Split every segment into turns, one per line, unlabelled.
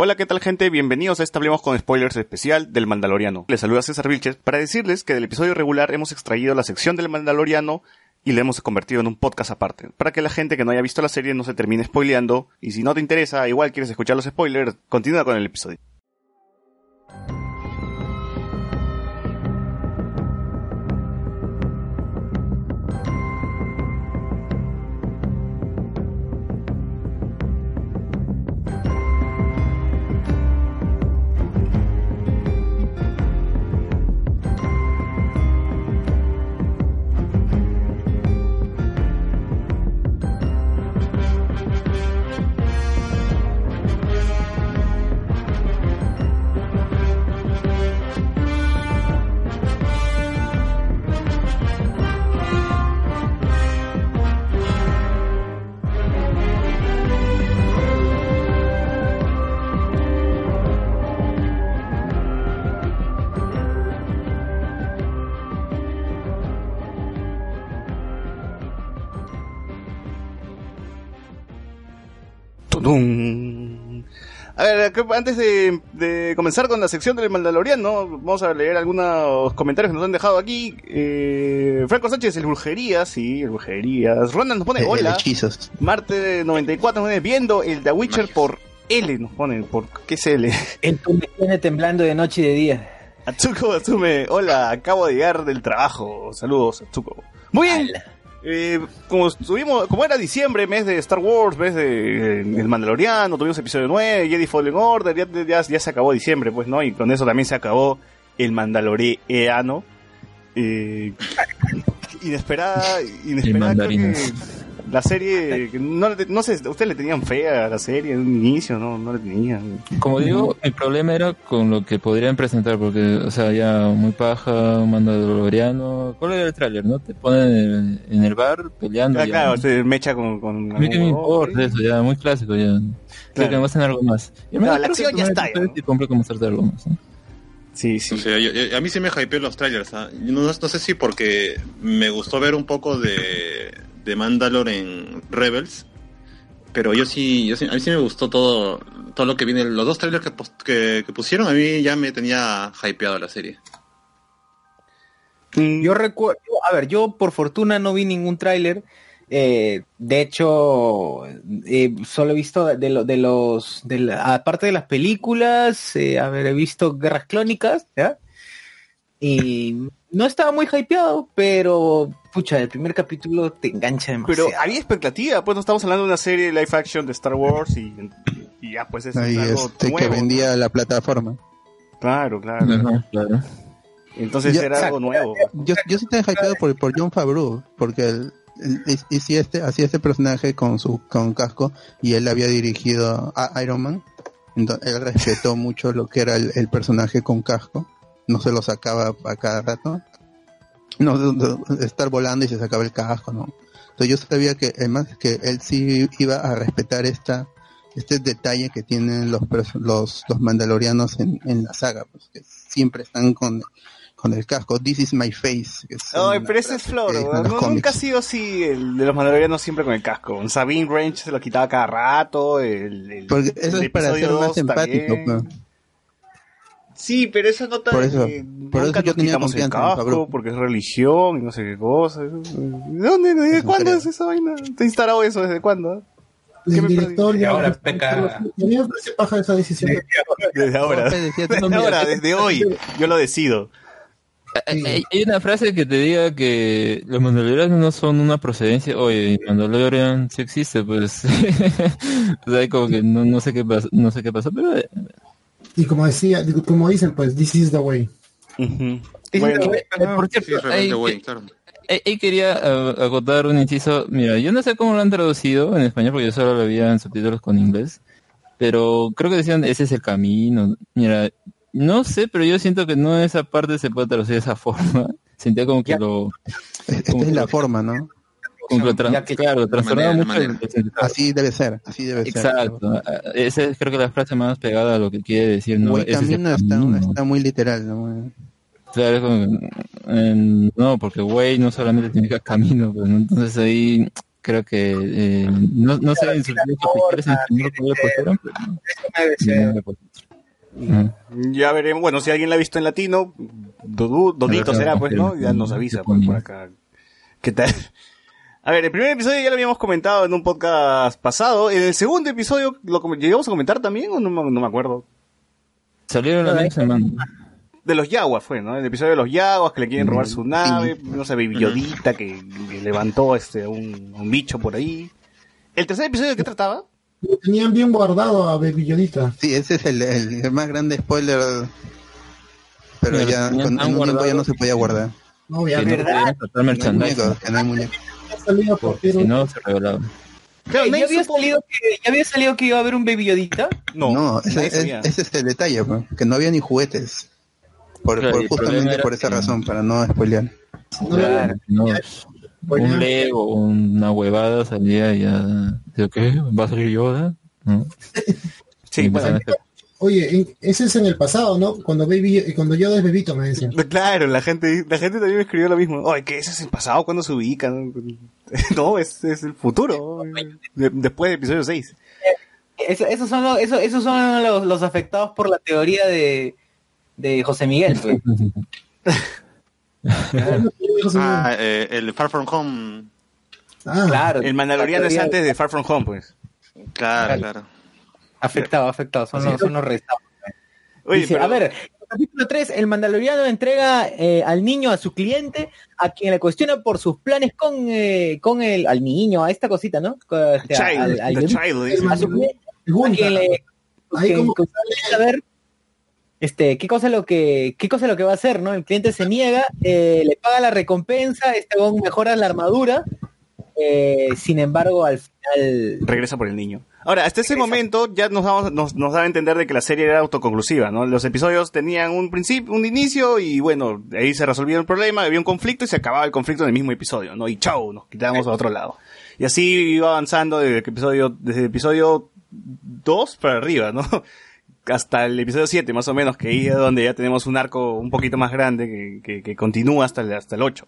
Hola, ¿qué tal gente? Bienvenidos a este Hablemos con Spoilers especial del Mandaloriano. Les saluda César Vilches para decirles que del episodio regular hemos extraído la sección del Mandaloriano y la hemos convertido en un podcast aparte, para que la gente que no haya visto la serie no se termine spoileando y si no te interesa, igual quieres escuchar los spoilers, continúa con el episodio. Que- antes de, de comenzar con la sección del Mandaloriano, vamos a leer algunos comentarios que nos han dejado aquí. Eh, Franco Sánchez, el Brujerías, sí, el Brujerías. Ronald nos pone hola.
hechizos.
Marte 94 nos pone viendo el The Witcher por L, nos pone, por ¿qué es L?
El me tiene temblando de noche y de día.
Atsuko Atsume, hola, acabo de llegar del trabajo. Saludos, Atsuko. Muy bien. Eh, como estuvimos, como era diciembre, mes de Star Wars, mes de eh, El Mandaloriano, tuvimos episodio 9, Jedi Fallen Order, ya, ya, se acabó diciembre, pues, ¿no? Y con eso también se acabó el Mandaloriano. Eh, inesperada, inesperada. La serie, no, le- no sé, ustedes le tenían fe a la serie en un inicio, no, no le tenían.
Como digo, el problema era con lo que podrían presentar, porque, o sea, ya muy paja, un mandaloriano. ¿Cuál era el tráiler, no? Te ponen en el, en el bar peleando.
Ah,
ya.
claro, se mecha con, con
A mí que me importa eso, ya, muy clásico, ya. Creo
Claro.
que me hacen algo más. Y
No, la
creo
acción ya está, ya,
Y compré como algo más. ¿no?
Sí, sí.
O sea, yo- yo- a mí sí me hypeó los trailers. ¿ah? Yo No, no sé si porque me gustó ver un poco de, de Mandalore en Rebels, pero yo sí, yo sí- a mí sí me gustó todo, todo lo que viene. Los dos trailers que, que, que pusieron a mí ya me tenía hypeado la serie.
Mm,
Yo recuerdo, a ver, yo por fortuna no vi ningún tráiler. eh, de hecho, eh, solo he visto de, lo- de los, de la- aparte de las películas, eh, a ver, he visto Guerras Clónicas, ¿ya? Y no estaba muy hypeado, pero, pucha, el primer capítulo te engancha demasiado.
Pero había expectativa, pues no estamos hablando de una serie live action de Star Wars y, y ya pues es
Ahí
algo
este,
nuevo.
que vendía la plataforma.
Claro, claro.
Ajá, claro.
Entonces era algo nuevo.
Yo, yo sí estoy hypeado por, por John Favreau, porque él, él hic- hici- este, hacía este personaje con su con casco y él había dirigido a Iron Man. Entonces, él respetó mucho lo que era el, el personaje con casco. No se lo sacaba a cada rato. No, no, no, estar volando y se sacaba el casco, ¿no? Entonces yo sabía que, además, que él sí iba a respetar esta este detalle que tienen los los, los mandalorianos en, en la saga, pues, que siempre están con, con el casco. This is my face. una
pero ese es Flor, No,
cómics.
nunca ha sido así el de los mandalorianos siempre con el casco. Sabine Range se lo quitaba cada rato. El, el-
Porque eso
el
es para ser más
2
empático.
también. Sí, pero esa nota
Por eso-
de
por
nunca
eso yo tenía
quitamos el
confianza en
casco porque es religión y no sé qué cosa. ¿De dónde? ¿Desde cuándo es esa vaina? ¿Te instalado eso? ¿Desde cuándo? ¿Qué
El
me
director
Y ahora peca-
me parece paja esa decisión.
Desde ahora. Desde ahora, desde hoy. Yo lo decido.
Hay, hay- hay una frase que te diga que los mandalorianos no son una procedencia. Oye, Mandalorian sí existe, pues. o sea, como que no, no sé qué pasó, no sé qué pasó, pero eh,
Y como decía, como dicen, pues, this is the way.
Sí,
Bueno,
sí, eh, por
Sí,
cierto, ahí,
claro.
ahí- ahí quería eh, acotar un inciso. Mira, yo no sé cómo lo han traducido en español porque yo solo lo veía en subtítulos con inglés. Pero creo que decían ese es el camino. Mira, no sé, pero yo siento que no esa parte se puede traducir de esa forma. Sentía como que
Ya.
lo,
esta es la forma, ¿no?
Como que claro,
manera,
mucho el, el.
Así debe ser, así debe ser.
Exacto. Ah, Esa es creo que la frase más pegada a lo que quiere decir, ¿no? Ese es el
camino está,
camino.
está muy literal, ¿no?
Claro, es como, eh, no, porque güey no solamente significa camino, pues, ¿no? entonces ahí creo que eh, no, no sé en. Ujú.
Ya veremos. Bueno, si alguien la ha visto en latino, Dodito será, pues, ¿no? Ya nos avisa pues, por acá. ¿Qué tal? A ver, el primer episodio ya lo habíamos comentado en un podcast pasado. En el segundo episodio, ¿lo com- llegamos a comentar también o no, me- no me acuerdo?
Salieron la misma semana.
De los Yaguas fue, ¿no? El episodio de los Yaguas que le quieren robar su nave, no sé, Baby Yodita que, que levantó este un, un bicho por ahí. ¿El tercer episodio de qué trataba?
Lo tenían bien guardado a Baby Yodita.
Sí, ese es el, el- el más grande spoiler. Pero
Pero
ya con, en un tiempo ya
guardado.
no se podía guardar.
No,
Que
ya
no
verdad.
No que no hay muñecos.
Salido
porque si no se revelaba.
Claro,
¿Ya había,
supo-
salido que, ¿Ya había salido que iba a haber un Baby Yodita?
No,
No, ese, es- ese es el detalle, pues, que no había ni juguetes. Por,
Claro,
por- justamente por esa
que-
razón, para no spoilear.
Había-
No, un Lego, una huevada salía y ya. ¿Qué? ¿Va a salir Yoda? ¿No?
Sí, bueno,
Oye, ese es en el pasado, ¿no? Cuando Baby, cuando Yoda es bebito, me decían.
Claro, la gente, la gente también me escribió lo mismo. Oye, que ese es el pasado cuando se ubican. No, es, es el futuro. De- después de episodio 6.
Eso- esos son, los, eso- esos son los, los afectados por la teoría de, de José Miguel. pues.
Ah, eh, el Far From Home.
Ah,
Claro.
El Mandaloriano es antes de Far From Home, pues.
Claro, claro.
Afectado, afectado. Son, los, son los restados.
Oye,
Dice,
pero-
A ver, capítulo 3, el mandaloriano entrega eh, al niño a su cliente, a quien le cuestiona por sus planes con, eh, con el, al niño, a esta cosita, ¿no? Con- este,
Child,
al- al-
the child, dice.
a su cliente, a quien le
Ahí
que-
como
que saber este, qué cosa es lo que, qué cosa lo que va a hacer, ¿no? El cliente se niega, eh, le paga la recompensa, este bon mejora la armadura, eh, sin embargo, al final
regresa por el niño. Ahora, hasta ese momento ya nos, damos, nos, nos daba a entender de que la serie era autoconclusiva, ¿no? Los episodios tenían un principio, un inicio y bueno, ahí se resolvía el problema, había un conflicto y se acababa el conflicto en el mismo episodio, ¿no? Y chao, nos quitábamos a otro lado. Y así iba avanzando desde el episodio, desde el episodio 2 para arriba, ¿no? Hasta el episodio 7 más o menos, que ahí es donde ya tenemos un arco un poquito más grande que, que, que continúa hasta el, hasta el 8.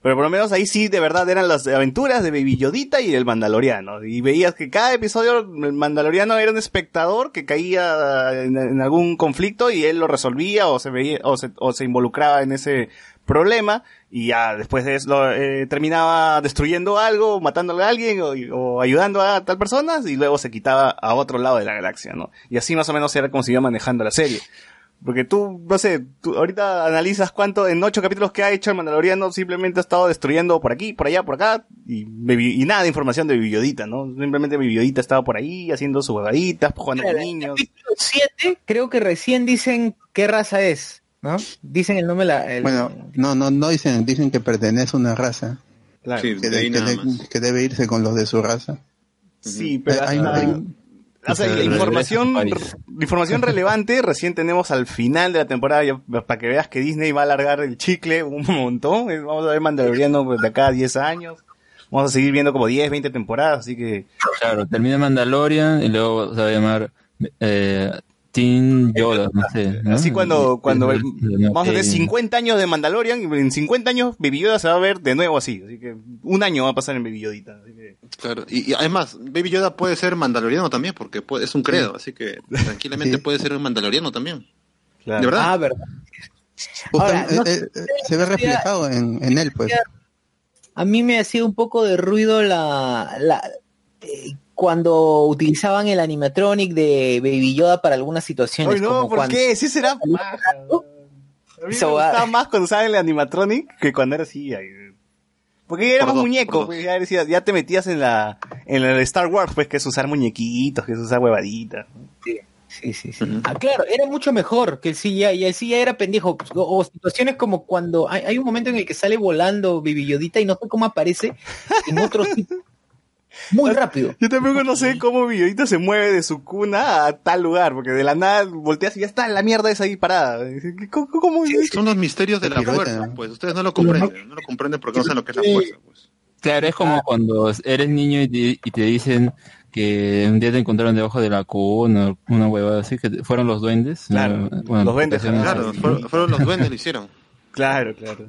Pero por lo menos ahí sí, de verdad, eran las aventuras de Baby Yodita y el Mandaloriano. Y veías que cada episodio el Mandaloriano era un espectador que caía en, algún conflicto y él lo resolvía o se veía, o se, o se involucraba en ese problema y ya después de eso eh, terminaba destruyendo algo, matándole a alguien o, o ayudando a tal persona y luego se quitaba a otro lado de la galaxia, ¿no? Y así más o menos era como se iba manejando la serie. Porque tú, no sé, tú ahorita analizas cuánto, en ocho capítulos que ha hecho el Mandaloriano, simplemente ha estado destruyendo por aquí, por allá, por acá, y, Baby- y nada de información de Bibiodita, ¿no? Simplemente Bibiodita estaba por ahí, haciendo sus huevaditas, jugando con
Claro, en el
niños.
capítulo 7 creo que recién dicen qué raza es, ¿no? Dicen el nombre, la, el-
Bueno, no, no, no dicen, dicen que pertenece a una raza,
Claro.
Sí,
que,
de ahí
de- que
nada
de-
más.
que debe irse con los de su raza.
Sí, pero
Eh, hay- hay-
o sea, la información, la información relevante recién tenemos al final de la temporada, ya- para que veas que Disney va a alargar el chicle un montón. Eh, Vamos a ver Mandaloriano pues, de acá a 10 años. Vamos a seguir viendo como 10, 20 temporadas, así que...
Claro, termina Mandalorian y luego se va a llamar eh, Teen Yoda, no sé. ¿no?
Así cuando, cuando vamos a tener
Ok.
50 años de Mandalorian, y en 50 años Baby Yoda se va a ver de nuevo así. Así que un año va a pasar en Baby Yodita. Así que...
Claro. Y, y además, Baby Yoda puede ser mandaloriano también, porque puede- es un credo, así que tranquilamente
Sí.
puede ser un mandaloriano también.
Claro.
¿De verdad?
Ah, verdad.
Justo,
Ahora, no
eh, eh, se ve reflejado en, en él, pues.
A mí me hacía un poco de ruido la, la eh, cuando utilizaban el animatronic de Baby Yoda para algunas situaciones.
Ay, no,
como
¿por
cuando-
qué? Sí será paja. A mí me gustaba más cuando usaba el animatronic que cuando era así. Porque era
Por
más
dos,
muñeco, pues, ya, decías, ya te metías en la en el Star Wars, pues que es usar muñequitos, que es usar huevaditas.
Sí, sí, sí. Ah, claro, era mucho mejor que el CGI, y el CGI era pendejo. O, o situaciones como cuando hay, hay un momento en el que sale volando Baby Yodita y no sé cómo aparece en otro sitio. Muy rápido.
Yo tampoco no sé cómo Villodita se mueve de su cuna a tal lugar, porque de la nada volteas y ya está la mierda esa ahí parada. ¿Cómo? cómo-
Son los misterios de la
Pirueta.
fuerza, pues ustedes no lo comprenden, no lo comprenden porque no saben lo que es la fuerza, pues.
Claro, es como cuando eres niño y te, y te dicen que un día te encontraron debajo de la cuna, una huevada así, que fueron los duendes.
Claro, los duendes,
Claro, fueron, fueron los duendes lo hicieron.
Claro, claro.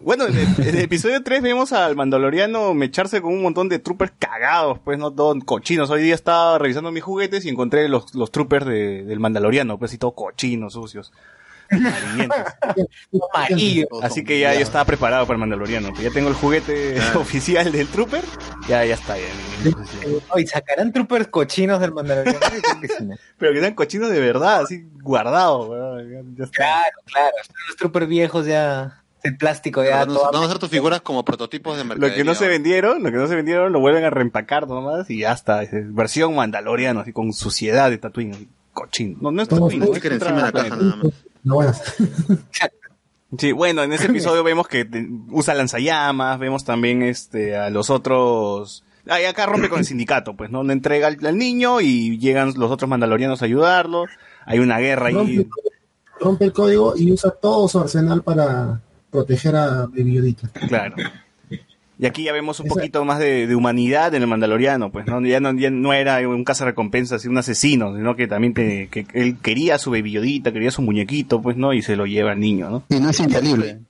Bueno, en el, en el episodio 3 vemos al mandaloriano mecharse con un montón de troopers cagados, pues no todos cochinos. Hoy día estaba revisando mis juguetes y encontré los, los troopers de- del mandaloriano, pues y todos cochinos, sucios. Así que ya yo estaba preparado para el mandaloriano. pues ya tengo el juguete oficial del trooper. Ya, ya está. ya, mi posición.
Hoy sacarán troopers cochinos del Mandaloriano.
Pero que sean cochinos de verdad, así guardados. ya- ya.
Claro, claro. Los troopers viejos ya. El plástico ya.
Vamos, vamos a hacer tus figuras como prototipos de
Lo
mercadería.
que no se vendieron, lo que no se vendieron lo vuelven a reempacar nomás y ya está. es versión mandaloriano, así con suciedad de Tatooine. así, Cochino. No, no es Tatooine. Es otra
encima de la caja nada más.
No.
Sí, bueno, en ese episodio vemos que usa lanzallamas, vemos también este a los otros. Ah, y acá rompe con el sindicato, pues, ¿no? Le entrega al, al niño y llegan los otros mandalorianos a ayudarlo. Hay una guerra ahí.
Rompe, rompe el código y usa todo su arsenal para proteger a Baby Yodita.
Claro. Y aquí ya vemos un
Esa-
poquito más de, de humanidad en el Mandaloriano, pues, ¿no? Ya no, ya no era un cazarrecompensas y un asesino, sino que también te- que él quería su baby Yodita, quería su muñequito, pues, ¿no? Y se lo lleva al niño, ¿no?
Y no es infalible.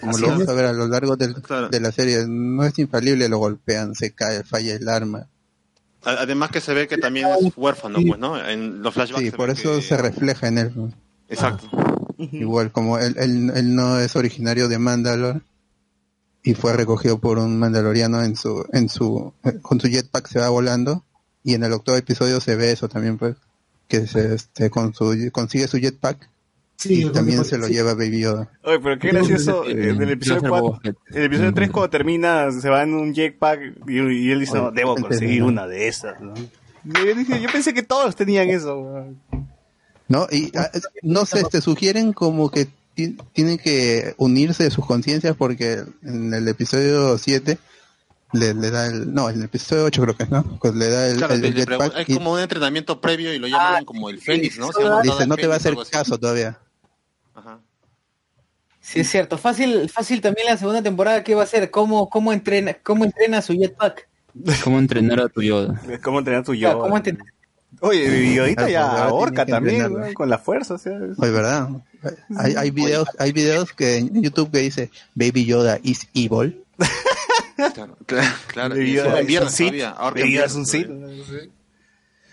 Como
Así
lo vamos
es.
a ver a lo largo del-
Claro.
de la serie, no es infalible, lo golpean, se cae, falla el arma.
Además que se ve que también es huérfano, pues, ¿no? En los flashbacks.
Sí, por eso
que-
se refleja en él. Igual, como él, él, él no es originario de Mandalore y fue recogido por un mandaloriano en su, en su, con su jetpack se va volando y en el octavo episodio se ve eso también, pues, que se, este, con su, consigue su jetpack
Sí,
y también se lo
sí.
lleva Baby Yoda.
Oye, pero qué gracioso, en el episodio
Placer
4,
Boba Fett.
en el episodio 3 cuando termina, se va en un jetpack y, y él dice, no, debo conseguir una de esas, yo, dije, yo pensé que todos tenían eso.
¿No? Y ah, no sé, te sugieren como que ti- tienen que unirse sus conciencias porque en el episodio 7 le, le da el, no, en el episodio 8 creo que es, ¿no? Pues le da el,
Claro,
el
le- le
jetpack
es
y
como un entrenamiento previo y lo llaman
Ah,
como el Fénix, ¿no? Se
dice, no te va a hacer caso todavía.
Ajá.
Sí, es cierto. Fácil, fácil también la segunda temporada. ¿Qué va a ser? ¿Cómo, cómo, entrena, cómo entrena su jetpack?
¿Cómo entrenar a tu Yoda?
Es como entrenar tu
Claro,
yo.
¿Cómo entrenar?
Oye, Baby Yodita
Ah,
ya ahorca también, con la fuerza, o sea. es-
Oye, ¿verdad? Hay, hay videos, hay videos que en YouTube que dice Baby Yoda is evil.
Claro, claro. claro.
Baby
Y
Yoda es un
que
Baby Yoda es un.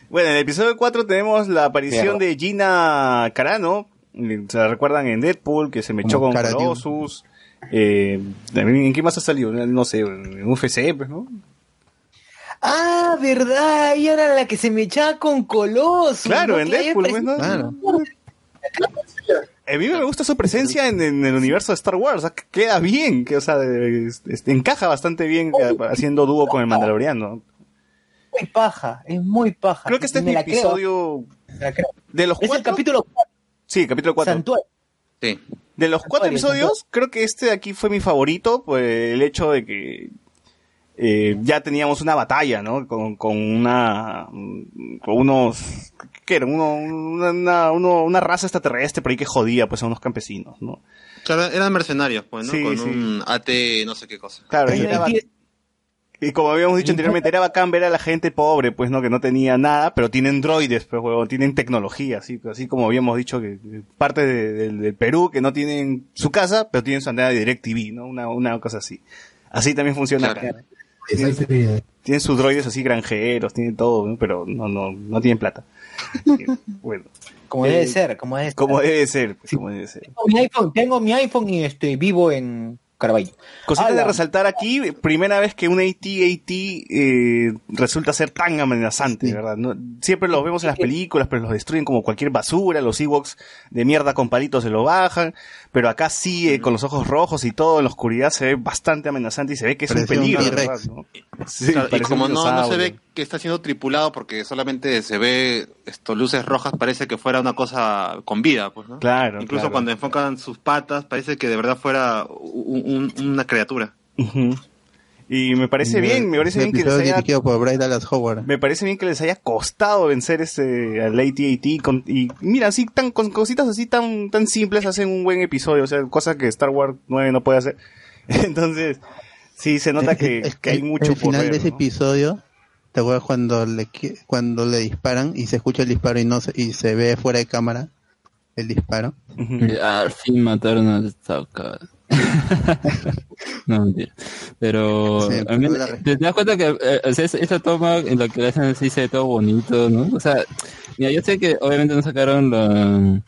Bueno, en el episodio 4 tenemos la aparición de Gina Carano. ¿Se la recuerdan en Deadpool? Que se me echó
Como
con. Colossus. Eh, también, ¿En qué más ha salido? No sé, en UFC, pues, ¿no?
Ah, verdad. Ella era la que se me echaba con Colossus.
Claro,
¿no?
en Deadpool, pues.
Claro.
A mí me gusta su presencia en, en el universo de Star Wars. o sea, que queda bien, que, o sea, es- es- encaja bastante bien eh, haciendo dúo con el Mandaloriano.
muy paja. Es muy paja.
Creo que este es mi episodio
creo.
de los
Es el
cuatro.
capítulo
Sí, capítulo 4.
Santuario.
Sí.
De los cuatro
Santuario,
episodios, creo que este de aquí fue mi favorito, pues el hecho de que eh, ya teníamos una batalla, ¿no? Con, con una, con unos, ¿qué era? Uno, una, una, uno- una raza extraterrestre por ahí que jodía, pues a unos campesinos, ¿no?
Claro, eran mercenarios, pues, ¿no?
Sí,
Con
sí.
un AT, no sé qué cosa.
Claro, y, era y como habíamos dicho anteriormente, era bacán ver a la gente pobre, pues, ¿no? Que no tenía nada, pero tienen droides, pues, huevón, tienen tecnología, así, así como habíamos dicho que que parte de- de- del Perú que no tienen su casa, pero tienen su antena de DirecTV, ¿no? Una, una cosa así. Así también funciona
Claro.
acá. Tienen sus droides así granjeros, tienen todo, ¿no? pero no, no, no tienen plata. Eh, bueno,
Como
Eh,
debe ser, como debe ser.
como debe ser, pues, como debe ser.
Tengo mi iPhone, tengo mi iPhone y este, vivo en Caraballo.
Cosita de resaltar aquí, primera vez que un AT-AT eh, resulta ser tan amenazante,
Sí.
¿verdad? No- siempre los vemos en las películas, pero los destruyen como cualquier basura, los Ewoks de mierda con palitos se lo bajan, pero acá sí, eh, con los ojos rojos y todo, en la oscuridad se ve bastante amenazante y se ve que es un
Parece un
peligro,
T-Rex.
¿verdad? ¿no? Sí,
Claro, y como no, no se ve que está siendo tripulado porque solamente se ve esto luces rojas, parece que fuera una cosa con vida, pues, ¿no?
Claro,
Incluso
claro.
cuando enfocan sus patas, parece que de verdad fuera un- un- una criatura.
Y me parece bien, me parece bien que les haya
dirigido por Bryce Dallas Howard.
Me parece bien que les haya costado vencer ese al AT-AT con, y mira, así tan con cositas así tan tan simples hacen un buen episodio, o sea, cosas que Star Wars 9 no puede hacer. Entonces, sí se nota que,
Es
que hay mucho
El
por
final
ver,
de ese
¿no?
episodio, ¿te acuerdas cuando le, qui- cuando le disparan y se escucha el disparo y no se, y se ve fuera de cámara el disparo?
Al fin mataron a Sokka. no, mentira. Pero
Sí,
a mí- te, das cuenta que eh, o sea, esa- esa toma en la que le hacen así se ve todo bonito, ¿no? O sea, mira, yo sé que obviamente no sacaron la-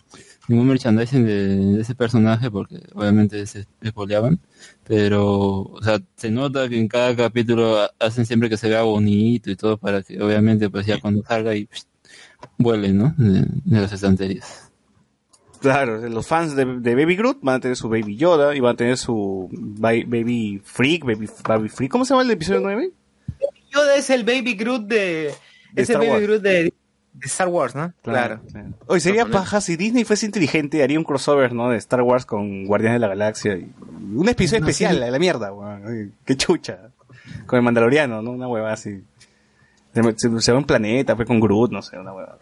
ningún merchandising de, de ese personaje porque obviamente se espoleaban, pero, o sea, se nota que en cada capítulo ha- hacen siempre que se vea bonito y todo para que obviamente pues ya cuando salga y psh, vuele, ¿no? De, de las estanterías.
Claro, los fans de, de Baby Groot van a tener su Baby Yoda y van a tener su Ba- Baby Freak, Baby, Baby Freak. ¿Cómo se llama el episodio 9?
Yoda es el Baby Groot de... Es el Baby. Groot de, de Star Wars, ¿no? Claro.
Hoy sería paja si Disney fuese inteligente, haría un crossover, ¿no? De Star Wars con Guardianes de la Galaxia. y- un episodio
No,
especial,
sí.
la, la mierda, weón. Qué chucha. Con el Mandaloriano, ¿no? Una hueva así. Se, se- se va a un planeta, fue con Groot, no sé, una hueva.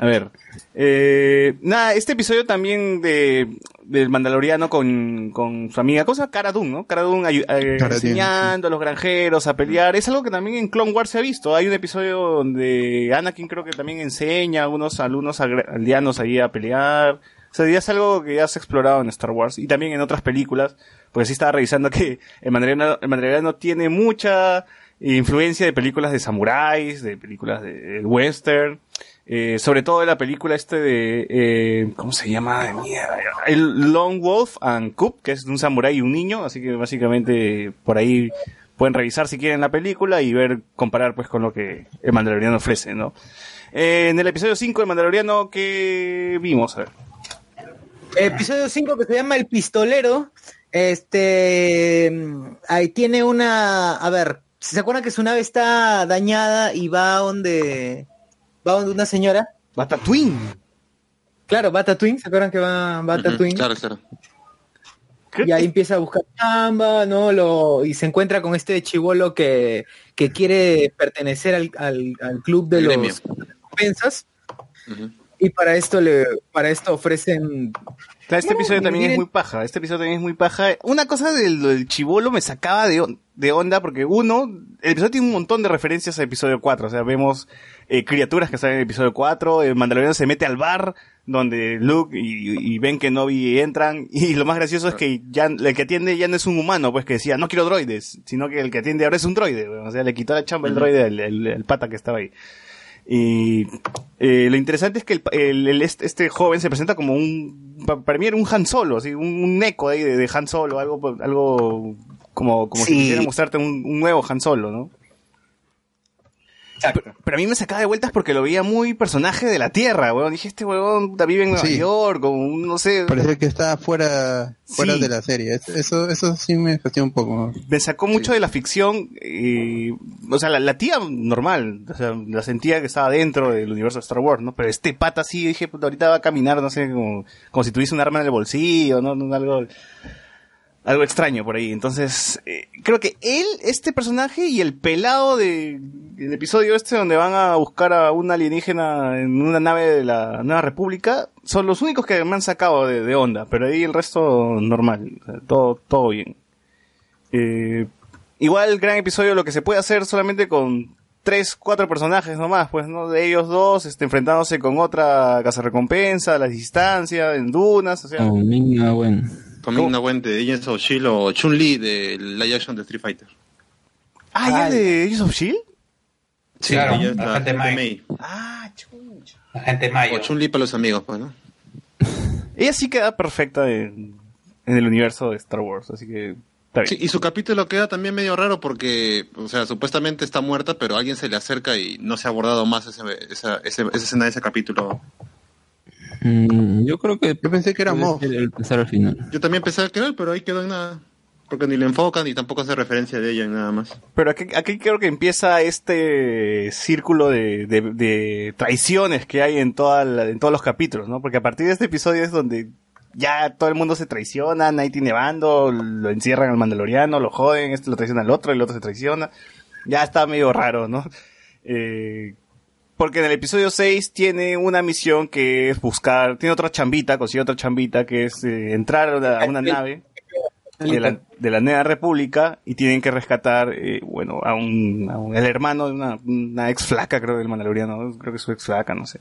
A ver. Eh, nada, este episodio también de del Mandaloriano con, con su amiga, ¿cómo se llama? Cara Dune, ¿no? Cara Dune eh,
Cara
enseñando a los granjeros a pelear. Es algo que también en Clone Wars se ha visto. Hay un episodio donde Anakin creo que también enseña a unos alumnos aldeanos ahí a pelear. O sea, ya es algo que ya se ha explorado en Star Wars y también en otras películas. Porque sí estaba revisando que el Mandaloriano, el Mandaloriano tiene mucha influencia de películas de samuráis, de películas de western. Eh, sobre todo de la película este de, eh, ¿cómo se llama? De mierda. El Long Wolf and Cub, que es un samurái y un niño, así que básicamente por ahí pueden revisar si quieren la película y ver, comparar pues con lo que el Mandaloriano ofrece, ¿no? Eh, en el episodio 5 de Mandaloriano, ¿qué vimos? A ver.
Episodio 5 que se llama El Pistolero. Este. Ahí tiene una. A ver, ¿se acuerdan que su nave está dañada y va donde. Va donde una señora?
Bata Twin.
Claro, Bata Twin. ¿Se acuerdan que va Twin?
Claro, claro.
Y ahí empieza a buscar chamba, ¿no? Lo, y se encuentra con este chivolo que, que quiere pertenecer al, al, al club de los.
Ujú.
Y para esto le, para esto ofrecen
Claro, este episodio también es muy paja. Este episodio también es muy paja. Una cosa del, del chivolo me sacaba de, on- de onda porque uno, el episodio tiene un montón de referencias al episodio 4. O sea, vemos eh, criaturas que están en el episodio 4. El Mandaloriano se mete al bar donde Luke y, y Ben Kenobi entran. Y lo más gracioso es que ya el que atiende ya no es un humano, pues que decía, no quiero droides, sino que el que atiende ahora es un droide. O sea, le quitó la chamba el droide al el, el pata que estaba ahí. Y eh, lo interesante es que el, el- el- este, este joven se presenta como un, pa- para mí era un Han Solo, así, un, un eco ahí de, de Han Solo, algo, algo como, como si quisiera mostrarte un, un nuevo Han Solo, ¿no? Pero, pero a mí me sacaba de vueltas porque lo veía muy personaje de la Tierra, weón. Dije, este weón vive en Nueva
Sí.
York, o no sé.
Parece que está fuera, fuera
Sí.
de la serie. Es- Eso, eso sí me fastidia un poco.
me sacó mucho de la ficción, eh, o sea, la, la tía normal, o sea, la sentía que estaba dentro del universo de Star Wars, ¿no? Pero este pata sí, dije, ahorita va a caminar, no sé, como, como si tuviese un arma en el bolsillo, ¿no? No, Algo, algo extraño por ahí. Entonces, eh, creo que él, este personaje y el pelado de, del episodio este donde van a buscar a un alienígena en una nave de la Nueva República, son los únicos que me han sacado de, de onda, pero ahí el resto normal, todo, todo bien. Eh, igual gran episodio lo que se puede hacer solamente con tres, cuatro personajes nomás, pues, ¿no? De ellos dos, este, enfrentándose con otra recompensa a la distancia, en dunas, o sea.
Mira, bueno.
Con
¿Cómo?
Ming-Na Wen de Agents of Shield o Chun-Li de live action de Street Fighter.
Ah, ¿ya
Ay.
de Agents of Shield?
Sí,
Claro,
ella es
la
la
gente May.
May.
Ah, chucha.
La gente mayo.
O Chun-Li para los amigos, pues, ¿no?
Ella sí queda perfecta en, en el universo de Star Wars, así que está bien.
Sí, y su capítulo queda también medio raro porque, o sea, supuestamente está muerta, pero alguien se le acerca y no se ha abordado más ese- esa, ese- esa escena de ese capítulo.
Mm, yo creo que
Yo pensé que era Moff.
el pensar al final.
Yo también pensaba que era él, pero ahí quedó en nada. Porque ni le enfocan ni tampoco hace referencia de ella en nada más.
Pero aquí, aquí creo que empieza este círculo de, de, de traiciones que hay en, toda la- en todos los capítulos, ¿no? Porque a partir de este episodio es donde ya todo el mundo se traiciona, nadie tiene bando, lo encierran al mandaloriano, lo joden, este lo traiciona al otro, el otro se traiciona. Ya está medio raro, ¿no? Eh, porque en el episodio 6 tiene una misión que es buscar, tiene otra chambita, consigue otra chambita que es eh, entrar a una, a una nave de la, de la Nueva República y tienen que rescatar, eh, bueno, a un, a un- el hermano de una, una ex flaca, creo, del Mandaloriano, creo que es su ex flaca, no sé.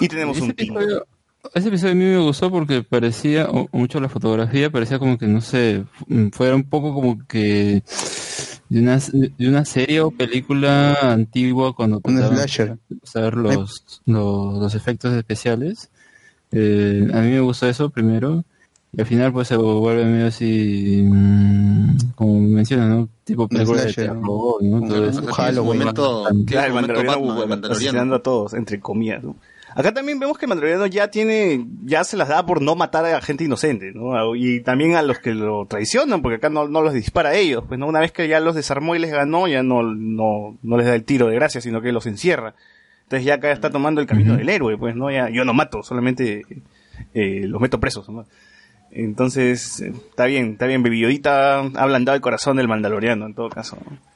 Y tenemos
Ese
un team.
episodio, ese episodio a mí me gustó porque parecía, o- mucho la fotografía, parecía como que, no sé, fuera un poco como que de una, de una serie o película antigua cuando
Un
trataban
slasher.
de usar los, los, los efectos especiales. Eh, a mí me gustó eso primero. Y al final pues se vuelve medio así, mm, como menciona, ¿no? Tipo película de terror, ¿no? Todo eso.
Halloween.
momento,
Claro, el mandaloriano. asesinando a todos, entre comillas. ¿no? Acá también vemos que el mandaloriano ya tiene, ya se las da por no matar a gente inocente, ¿no? Y también a los que lo traicionan, porque acá no, no los dispara a ellos, pues no, una vez que ya los desarmó y les ganó, ya no, no, no les da el tiro de gracia, sino que los encierra. Entonces ya acá está tomando el camino del héroe, pues, ¿no? Ya, yo no mato, solamente eh, los meto presos, ¿no? Entonces, eh, está bien, está bien, Baby Yodita ha ablandado el corazón del mandaloriano, en todo caso. ¿no?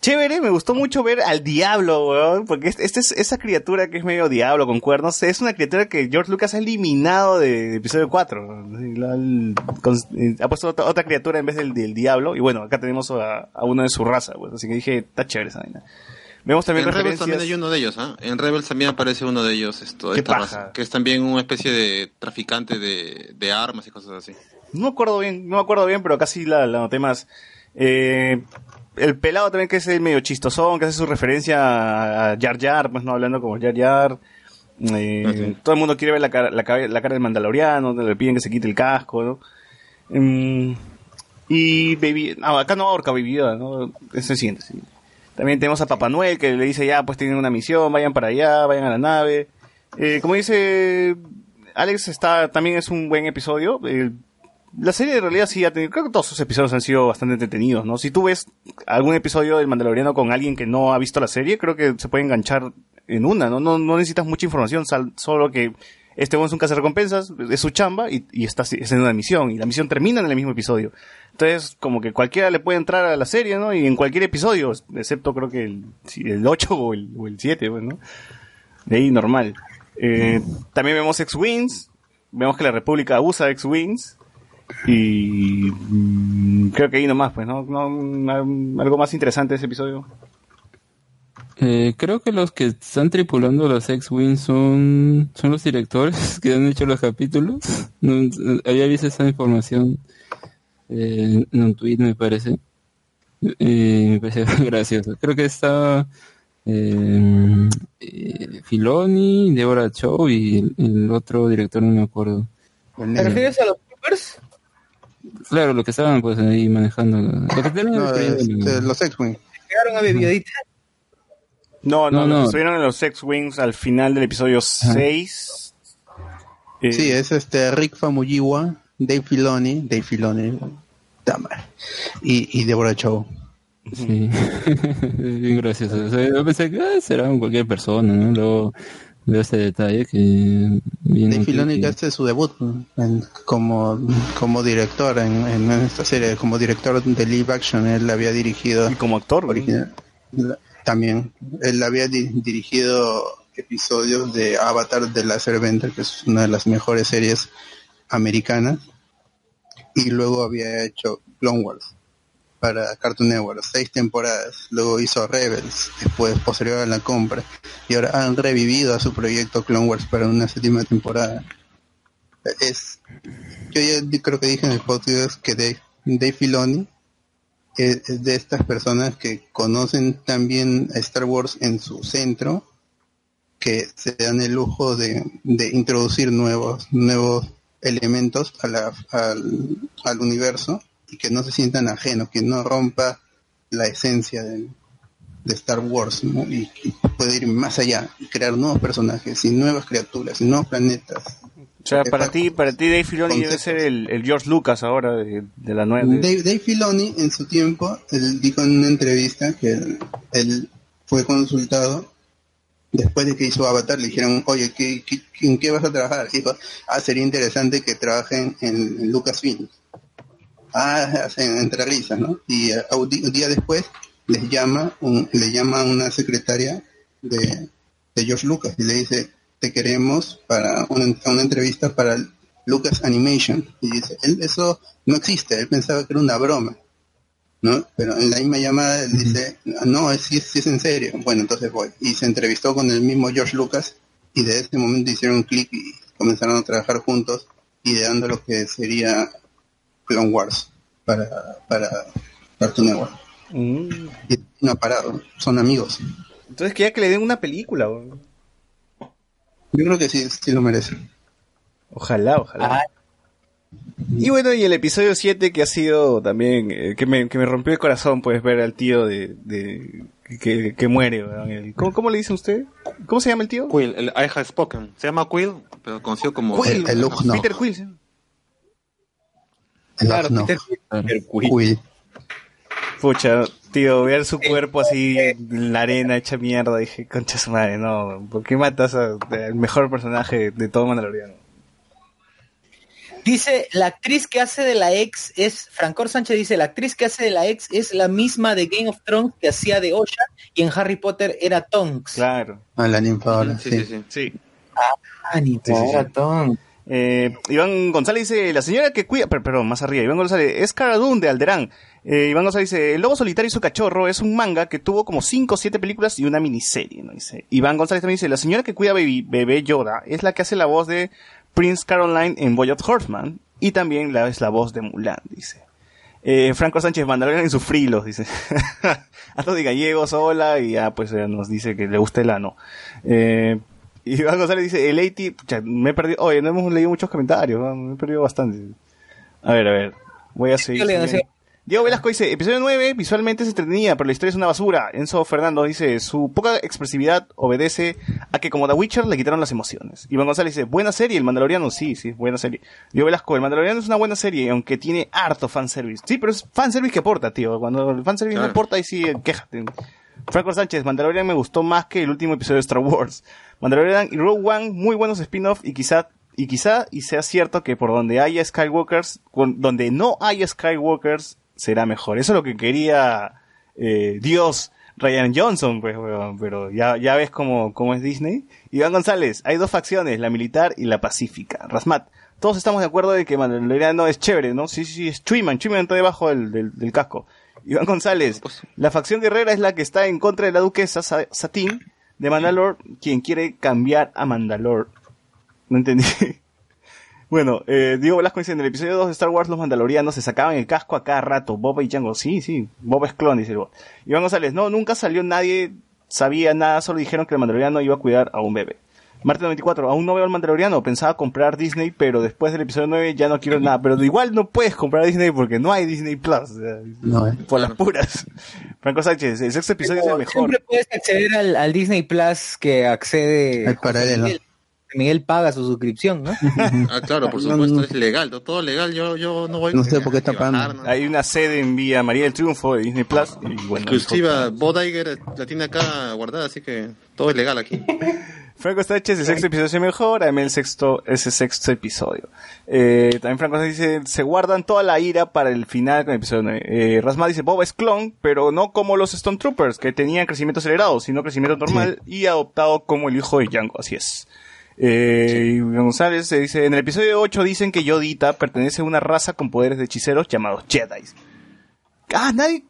Chévere, me gustó mucho ver al diablo, weón, porque este, este es esa criatura que es medio diablo con cuernos, es una criatura que George Lucas ha eliminado de, de episodio 4. ¿no? La- el- con- eh, ha puesto otra, otra criatura en vez del, del diablo, y bueno, acá tenemos a, a uno de su raza, pues, así que dije, está chévere esa vaina. Vemos también
En Rebels también hay uno de ellos, ¿ah? En Rebels también aparece uno de ellos, esto,
¿Qué
esta raza, que es también una especie de traficante de, de armas y cosas así.
No me acuerdo bien, no me acuerdo bien, pero casi la, la noté más. Eh, el pelado también que es el medio chistosón, que hace su referencia a Jar Jar, pues no hablando como Jar Jar. Eh,
Ujú.
Todo el mundo quiere ver la cara, la, la cara del mandaloriano, le piden que se quite el casco, ¿no? Mm, y Baby, no, acá no ahorca Baby Yoda, ¿no? Es el siguiente, sí. También tenemos a Papá Noel que le dice ya, pues tienen una misión, vayan para allá, vayan a la nave. Eh, como dice Alex, está, también es un buen episodio. El- la serie en realidad sí ha tenido, creo que todos sus episodios han sido bastante entretenidos, ¿no? Si tú ves algún episodio del Mandaloriano con alguien que no ha visto la serie, creo que se puede enganchar en una, ¿no? No, no necesitas mucha información, sal- solo que este es un cazarrecompensas, es su chamba y, está es en una misión, y la misión termina en el mismo episodio. Entonces, como que cualquiera le puede entrar a la serie, ¿no? Y en cualquier episodio, excepto creo que el, el 8 o el, o el 7, pues, ¿no? De ahí normal. Eh, también vemos X-Wings, vemos que la República usa X-Wings, y mm, creo que ahí nomás, pues, ¿no? no algo más interesante de ese episodio.
Eh, creo que los que están tripulando los X-Wing son, son los directores que han hecho los capítulos. No, eh, había visto esa información eh, en un tweet, me parece. Y me parece gracioso. Creo que está eh, eh, Filoni, Deborah Chow y el, el otro director, no me acuerdo.
¿Te refieres a los Troopers?
Claro, lo que estaban pues ahí manejando. Lo que
No, este, los X-Wing.
Llegaron a Bebiodita.
No, no,
No,
los
no.
que estuvieron en los X-Wings al final del episodio 6. Eh,
Sí, es este Rick Famuyiwa, Dave Filoni, Dave Filoni, y, y Deborah Chow.
Sí, es bien gracioso. O sea, yo pensé que ah, será cualquier persona, ¿no? Luego veo este detalle que viene
Filoni
que-
hace su debut en- como, como director en, en esta serie, como director de live action, él había dirigido.
Y como actor,
original, la- también, él había di- dirigido episodios de Avatar de la Bender, que es una de las mejores series americanas, y luego había hecho Clone Wars para Cartoon Network, seis temporadas, luego hizo Rebels, después posterior a la compra, y ahora han revivido a su proyecto Clone Wars para una séptima temporada. Es, yo ya creo que dije en el podcast que Dave, Dave Filoni es, es de estas personas que conocen también a Star Wars en su centro, que se dan el lujo de, de introducir nuevos, nuevos elementos a la- al, al universo y que no se sientan ajenos, que no rompa la esencia de, de Star Wars ¿no? y, y puede ir más allá y crear nuevos personajes y nuevas criaturas y nuevos planetas.
O sea, para ti, para ti Dave Filoni debe ser el, el George Lucas ahora de, de la nueva.
Dave, Dave Filoni en su tiempo él dijo en una entrevista que él, fue consultado después de que hizo Avatar le dijeron oye ¿qué, qué, en qué vas a trabajar? dijo ah sería interesante que trabajen en, en Lucasfilm ah entre risas ¿no? y eh, un día después les llama un, le llama una secretaria de, de George Lucas y le dice te queremos para una, una entrevista para Lucas Animation y dice él eso no existe él pensaba que era una broma ¿no? Pero en la misma llamada él dice, no, es, sí, es- sí es en serio. Bueno, entonces voy. Y se entrevistó con el mismo George Lucas y de ese momento hicieron clic y comenzaron a trabajar juntos, ideando lo que sería Clone Wars para, para Cartoon Network.
Mm.
Y no ha parado, son amigos.
Entonces quería que le den una película.
Yo creo que sí, sí lo merece.
Ojalá, ojalá.
Ah,
Y bueno, y el episodio 7 que ha sido también, eh, que, me, que me rompió el corazón, pues ver al tío de, de que, que muere. El- ¿Cómo, ¿Cómo le dice usted? ¿Cómo se llama el tío?
Quill, el I have spoken. Se llama Quill, pero conocido como...
Quill,
el- el Luke, no.
Peter Quill.
Claro,
no.
Peter Peter Quill.
Quill.
Pucha, tío, ver su cuerpo así en la arena hecha mierda, dije, concha su madre, no, ¿por qué matas a- al mejor personaje de todo Mandaloriano?
Dice, la actriz que hace de la ex es, Francor Sánchez dice, la actriz que hace de la ex es la misma de Game of Thrones que hacía de Osha y en Harry Potter era Tonks.
Claro,
A la ninfa ahora,
Sí,
sí.
sí, sí.
sí.
Ah, ni
Sí, sí,
era
sí.
Tonks.
Eh, Iván González dice, la señora que cuida, per- perdón, más arriba, Iván González, es Cara Dune de Alderán. Eh, Iván González dice, El Lobo Solitario y su Cachorro es un manga que tuvo como 5 o 7 películas y una miniserie, ¿no? Dice, Iván González también dice, la señora que cuida a bebé Yoda es la que hace la voz de Prince Caroline en Boyot Horseman y también es la voz de Mulan, dice. Eh, Franco Sánchez Mandalorian en sus frilos, dice. Hasta de gallegos, hola, y ya pues eh, nos dice que le gusta el ano. Eh, y Iván González dice, el 80, pucha, me he perdido, oye, no hemos leído muchos comentarios, ¿no? me he perdido bastante. A ver, a ver, voy a seguir. Diego Velasco dice, episodio 9, visualmente se entretenía, pero la historia es una basura. Enzo Fernando dice, su poca expresividad obedece a que como The Witcher le quitaron las emociones. Iván González dice, buena serie, el Mandaloriano, sí, sí, buena serie. Diego Velasco, el Mandaloriano es una buena serie, aunque tiene harto fanservice. Sí, pero es fanservice que aporta, tío. Cuando el fanservice no aporta, ahí sí, quéjate. Franco Sánchez, Mandalorian me gustó más que el último episodio de Star Wars. Mandalorian y Rogue One, muy buenos spin-off y quizá, y quizá, y sea cierto que por donde haya Skywalkers, donde no haya Skywalkers, será mejor. Eso es lo que quería eh, Dios Ryan Johnson, pues, pero ya, ya ves cómo, cómo es Disney. Iván González, hay dos facciones, la militar y la pacífica. Rasmat, todos estamos de acuerdo de que Mandaloriano es chévere, ¿no? Sí, sí, es Chuyman, Chuyman está debajo del, del casco. Iván González, la facción guerrera es la que está en contra de la duquesa Sa- Satín de Mandalore, quien quiere cambiar a Mandalore. No entendí. Bueno, eh, Diego Velasco dice, en el episodio 2 de Star Wars los mandalorianos se sacaban el casco a cada rato, Boba y Django. Sí, sí, Bob es clon, dice el. Iván González, no, nunca salió nadie, sabía nada, solo dijeron que el mandaloriano iba a cuidar a un bebé. Marte 94, aún no veo al mandaloriano, pensaba comprar Disney, pero después del episodio 9 ya no quiero nada. Pero igual no puedes comprar Disney porque no hay Disney Plus. o sea,
No, eh.
por las puras. Franco Sánchez, el sexto episodio es el mejor.
Siempre puedes acceder al, al Disney Plus que accede.
El paralelo.
Miguel, Miguel paga su suscripción, ¿no?
Ah, claro, por supuesto,
no.
es legal, todo- legal. Yo, yo no voy
No sé por qué está pagando.
Hay una sede en Vía María del Triunfo de Disney Plus. Y bueno,
Exclusiva, Bob Iger la tiene acá guardada, así que todo es legal aquí.
Franco Sánchez, el sexto episodio es el mejor, a mí el sexto, ese sexto episodio. Eh, también Franco Sánchez dice, se guardan toda la ira para el final con el episodio 9. Eh, Rasma dice, Boba es clon, pero no como los Stone Troopers, que tenían crecimiento acelerado, sino crecimiento normal y adoptado como el hijo de Django, así es. Eh, y González se dice, en el episodio 8 dicen que Yodita pertenece a una raza con poderes de hechiceros llamados Jedi. Ah, nadie...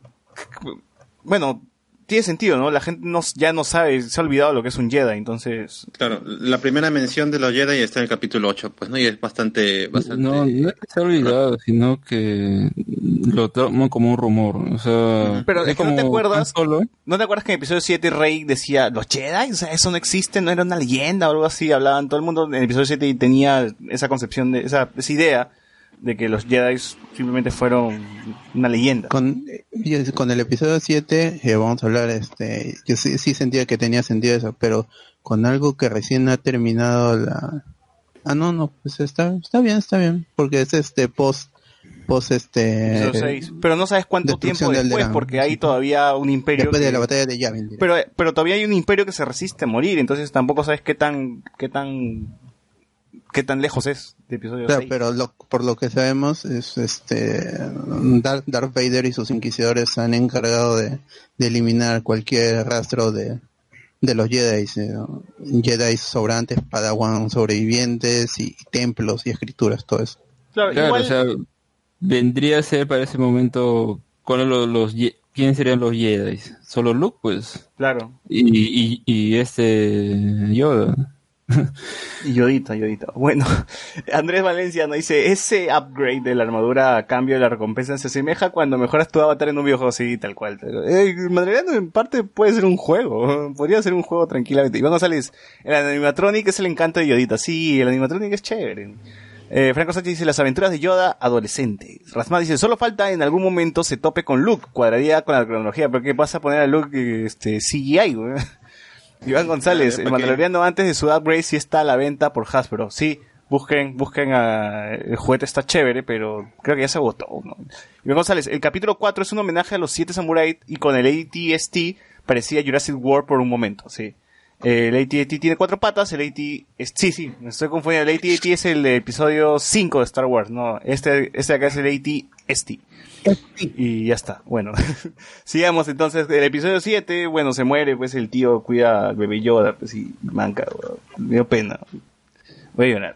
Bueno, tiene sentido, ¿no? La gente no, ya no sabe, se ha olvidado lo que es un Jedi, entonces...
Claro, la primera mención de los Jedi está en el capítulo 8, pues no, y es bastante, bastante...
No, no es que se ha olvidado, sino que lo tomo como un rumor. O sea,
Pero es que no te acuerdas-
Solo,
¿No te acuerdas que en el episodio 7 Rey decía, los Jedi? O sea, eso no existe, no era una leyenda o algo así. Hablaban todo el mundo en el episodio 7 y tenía esa concepción, de esa, esa idea de que los Jedi simplemente fueron una leyenda.
Con, con el episodio 7 eh, vamos a hablar, este, yo sí, sí sentía que tenía sentido eso, pero con algo que recién ha terminado la... Ah, no, no, pues está, está bien, está bien, porque es este post, post este...
Episodio 6. Pero no sabes cuánto tiempo
de
después, porque hay todavía un imperio
Después de
que-
la batalla de Yavin.
Pero, pero todavía hay un imperio que se resiste a morir, entonces tampoco sabes qué tan, qué tan, qué tan lejos es de episodio
Claro,
6.
pero lo- por lo que sabemos es este Darth, Vader y sus inquisidores se han encargado de, de eliminar cualquier rastro de, de los Jedi, Jedi sobrantes, Padawan sobrevivientes y templos y escrituras, todo eso.
Claro,
claro,
igual-
o sea, vendría a ser para ese momento, ¿cuáles los, los ¿quiénes serían los Jedi? Solo Luke, pues,
claro.
y, y, y este Yoda.
Yodita, Yodita. Bueno, Andrés Valencia nos dice, ese upgrade de la armadura a cambio de la recompensa se asemeja cuando mejoras tu avatar en un videojuego, sí, tal cual. Eh, en parte puede ser un juego, podría ser un juego tranquilamente. Iván González, el animatronic es el encanto de Yodita, sí, el animatronic es chévere. Eh, Franco Sánchez dice, las aventuras de Yoda adolescente. Rasma dice, solo falta en algún momento se tope con Luke, cuadraría con la cronología, pero ¿qué pasa a poner a Luke este, CGI, güey? Iván González, el Mandaloriano antes de su upgrade sí está a la venta por Hasbro. Sí, busquen, busquen a, el juguete está chévere, pero creo que ya se agotó, ¿no? Iván González, el capítulo 4 es un homenaje a los siete samuráis y con el ATST parecía Jurassic World por un momento, sí. El AT-AT tiene cuatro patas, el AT es, sí, sí, me estoy confundiendo, el AT-AT es el episodio 5 de Star Wars, no, este, este de acá es el AT-ST. Y ya está, bueno. Sigamos entonces, el episodio 7, bueno, se muere, pues el tío cuida al bebé Yoda, pues y manca, weón. me dio pena. Voy a llorar.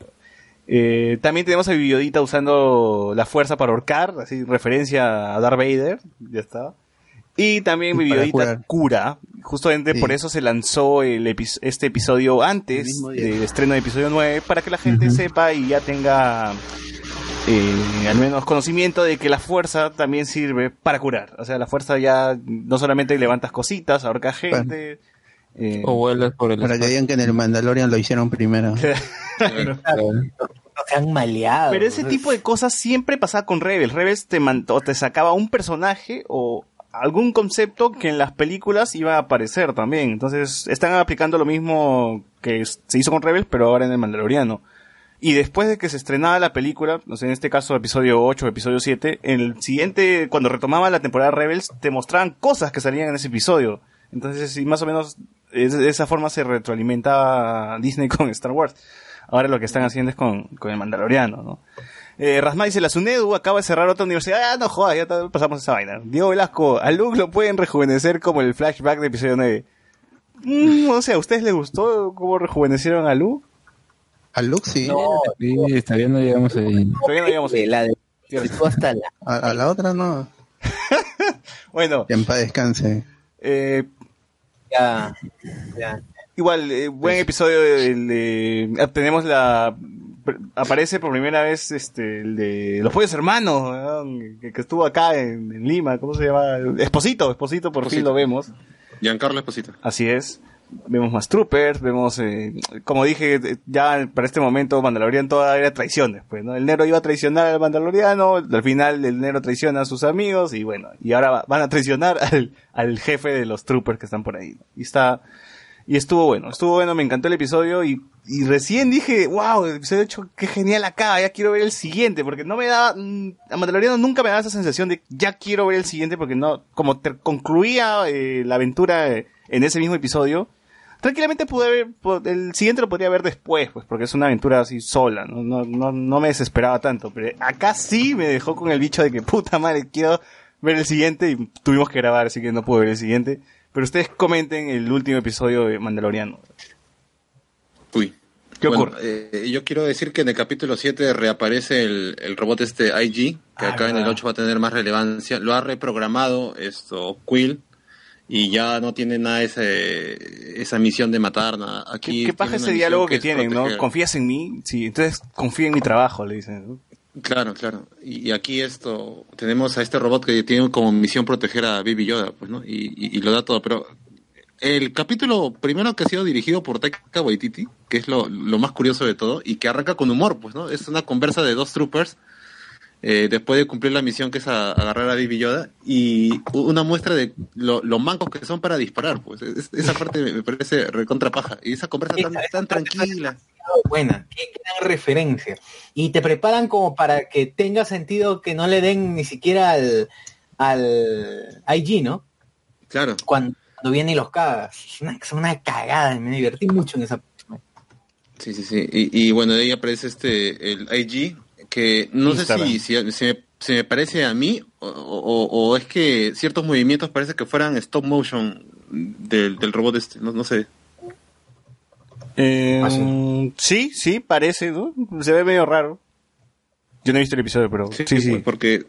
Eh, también tenemos a Biodita usando la fuerza para ahorcar, así referencia a Darth Vader, ya está. Y también
curar.
cura, justamente
Sí.
por eso se lanzó el epi- este episodio antes del estreno de episodio 9, para que la gente sepa y ya tenga eh, al menos conocimiento de que la fuerza también sirve para curar. O sea, la fuerza ya no solamente levantas cositas, ahorcas gente. eh,
O vuelas por el
Para que digan que en el Mandalorian lo hicieron primero.
No se han maleado.
Pero ese tipo de cosas siempre pasaba con Rebels. Rebels te, man- o te sacaba un personaje o algún concepto que en las películas iba a aparecer también. Entonces están aplicando lo mismo que se hizo con Rebels, pero ahora en el Mandaloriano. Y después de que se estrenaba la película, no sé, en este caso episodio 8 o episodio 7, en el siguiente, cuando retomaba la temporada Rebels, te mostraban cosas que salían en ese episodio. Entonces, sí, más o menos, de esa forma se retroalimentaba Disney con Star Wars. Ahora lo que están haciendo es con, con el Mandaloriano, ¿no? Eh, Rasma dice, la SUNEDU acaba de cerrar otra universidad. Ah, no jodas, ya pasamos esa vaina. Diego Velasco, a Luke lo pueden rejuvenecer como el flashback de episodio 9. Mm, o sea, ¿a ustedes les gustó cómo rejuvenecieron a Luke?
A Luke sí.
No,
Sí, todavía no llegamos ahí.
Todavía no llegamos ahí.
la de hasta la
A, a la otra no.
Bueno,
Que en paz descanse.
eh,
ya, ya.
igual, eh, buen episodio de, ah, tenemos la, aparece por primera vez este, el de los pollos hermanos, que, que estuvo acá en, en Lima, ¿cómo se llama? Esposito, Esposito, por fin
Esposito.
lo vemos.
Giancarlo Esposito.
Así es. Vemos más troopers, vemos, eh, como dije, eh, ya para este momento Mandalorian toda era traiciones, pues, ¿no? El Nero iba a traicionar al Mandaloriano, al final el Nero traiciona a sus amigos y bueno, y ahora va- van a traicionar al, al jefe de los troopers que están por ahí. Y está, y estuvo bueno, estuvo bueno, me encantó el episodio y, y recién dije, wow, el episodio 8, qué genial acá, ya quiero ver el siguiente, porque no me daba, mm, a Mandaloriano nunca me daba esa sensación de ya quiero ver el siguiente, porque no, como ter- concluía eh, la aventura eh, en ese mismo episodio, tranquilamente pude ver, po- el siguiente lo podría ver después, pues, porque es una aventura así sola, no, no, no, no me desesperaba tanto, pero acá sí me dejó con el bicho de que puta madre, quiero ver el siguiente y tuvimos que grabar, así que no pude ver el siguiente. Pero ustedes comenten el último episodio de Mandaloriano.
Uy.
¿Qué
Bueno,
ocurre?
eh, yo quiero decir que en el capítulo 7 reaparece el, el robot este IG, que
Ah,
acá en el
verdad.
8 va a tener más relevancia. Lo ha reprogramado esto Quill y ya no tiene nada ese, esa misión de matar nada. Aquí
¿Qué, qué
una
ese diálogo que, tienen, no? ¿Confías en mí? Sí, entonces confía en mi trabajo, le dicen. ¿no?
Claro, claro. Y, y aquí esto, tenemos a este robot que tiene como misión proteger a Baby Yoda, pues, ¿no? Y, y- y lo da todo. Pero el capítulo primero que ha sido dirigido por Taika Waititi, que es lo, lo más curioso de todo, y que arranca con humor, pues, ¿no? Es una conversa de dos troopers eh, después de cumplir la misión que es a- agarrar a Baby Yoda y una muestra de lo, lo mancos que son para disparar, pues. Es- esa parte me parece recontra paja. Y esa conversa tan,
Esa-
tranquila.
buena, qué gran referencia. Y te preparan como para que tenga sentido que no le den ni siquiera al, al IG, ¿no?
Claro.
Cuando, cuando viene y los cagas. Es una, una cagada, me divertí mucho en esa.
Sí, sí, sí. Y, y bueno, de ahí aparece este, el IG, que no
Instagram.
sé si, si, si me, si me parece a mí o, o- o es que ciertos movimientos parece que fueran stop motion del, del robot este, no, no sé.
Eh,
¿Ah, sí?
sí, sí, parece, ¿no? Se ve medio raro. Yo no he visto el episodio, pero sí, sí.
Porque...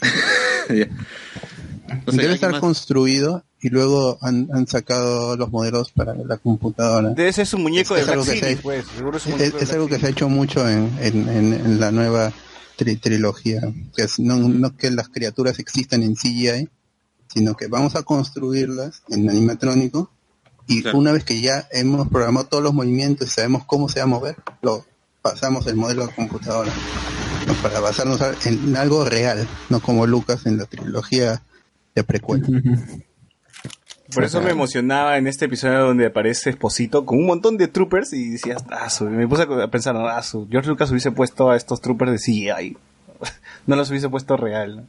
Ya. No sé,
Debe
¿alguien
estar
más?
construido y luego han, han sacado los modelos para la computadora.
Debe ser su muñeco
Es
de
algo se-
City, pues. Seguro es un
Es,
muñeco de
es algo que se ha hecho mucho en, en, en- en la nueva tri- trilogía, que es no, no que las criaturas existan en CGI, sino que vamos a construirlas en animatrónico y
Claro.
una vez que ya hemos programado todos los movimientos y sabemos cómo se va a mover, lo pasamos el modelo a computadora ¿no? para basarnos en algo real, no como Lucas en la trilogía de precuela.
Por eso me emocionaba en este episodio donde aparece Esposito con un montón de troopers y decías, ah, su- me puse a pensar, ah, su- George Lucas hubiese puesto a estos troopers de CGI. no los hubiese puesto real. ¿no?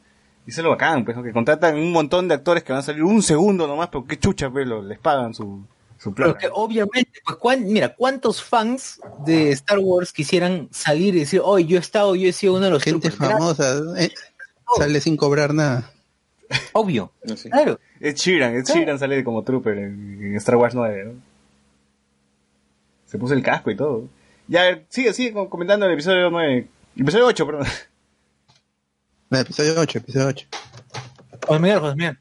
Y eso es lo bacán, pues, que contratan un montón de actores que van a salir un segundo nomás, pero qué chucha, pues, les pagan su, su plata.
Porque obviamente, pues, cuán- mira, ¿cuántos fans de Star Wars quisieran salir y decir, oye, yo he estado, yo he sido uno de los
Gente
troopers"?
famosa eh, sale sin cobrar nada.
Obvio,
No
claro.
Ed Sheeran, Ed Sheeran sale como trooper en, en Star Wars 9, ¿no? Se puso el casco y todo. Ya, sigue, sigue com- comentando el episodio 9. Episodio 8, perdón.
Episodio 8, episodio 8.
José Miguel, José Miguel.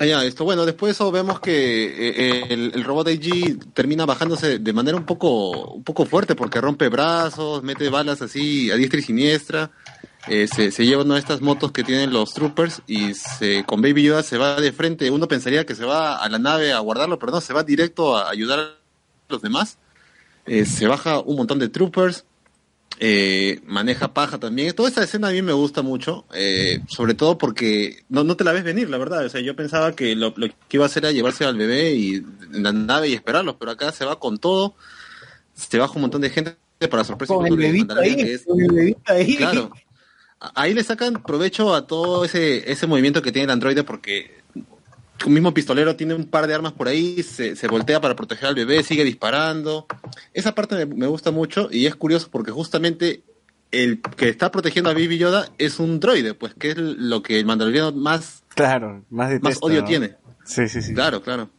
Ah, ya, esto, bueno, después de eso vemos que eh, el, el robot AG termina bajándose de manera un poco, un poco fuerte porque rompe brazos, mete balas así a diestra y siniestra, eh, se, se lleva una de estas motos que tienen los troopers y se, con Baby Yoda se va de frente. Uno pensaría que se va a la nave a guardarlo, pero no, se va directo a ayudar a los demás. Eh, se baja un montón de troopers. eh, maneja paja también. Toda esta escena a mí me gusta mucho, eh, sobre todo porque no, no te la ves venir, la verdad. O sea, yo pensaba que lo, lo que iba a hacer era llevarse al bebé y en la nave y esperarlos, pero acá se va con todo. Se baja un montón de gente para sorpresa
Con el bebito ahí,
es-
con el bebito ahí.
Claro. Ahí le sacan provecho a todo ese, ese movimiento que tiene el androide porque un mismo pistolero tiene un par de armas por ahí, se, se voltea para proteger al bebé, sigue disparando. Esa parte me, me gusta mucho y es curioso porque justamente el que está protegiendo a Baby Yoda es un droide, pues que es lo que el mandaloriano más,
Claro, más
más odio
¿no?
tiene.
Sí, sí, sí.
Claro, claro.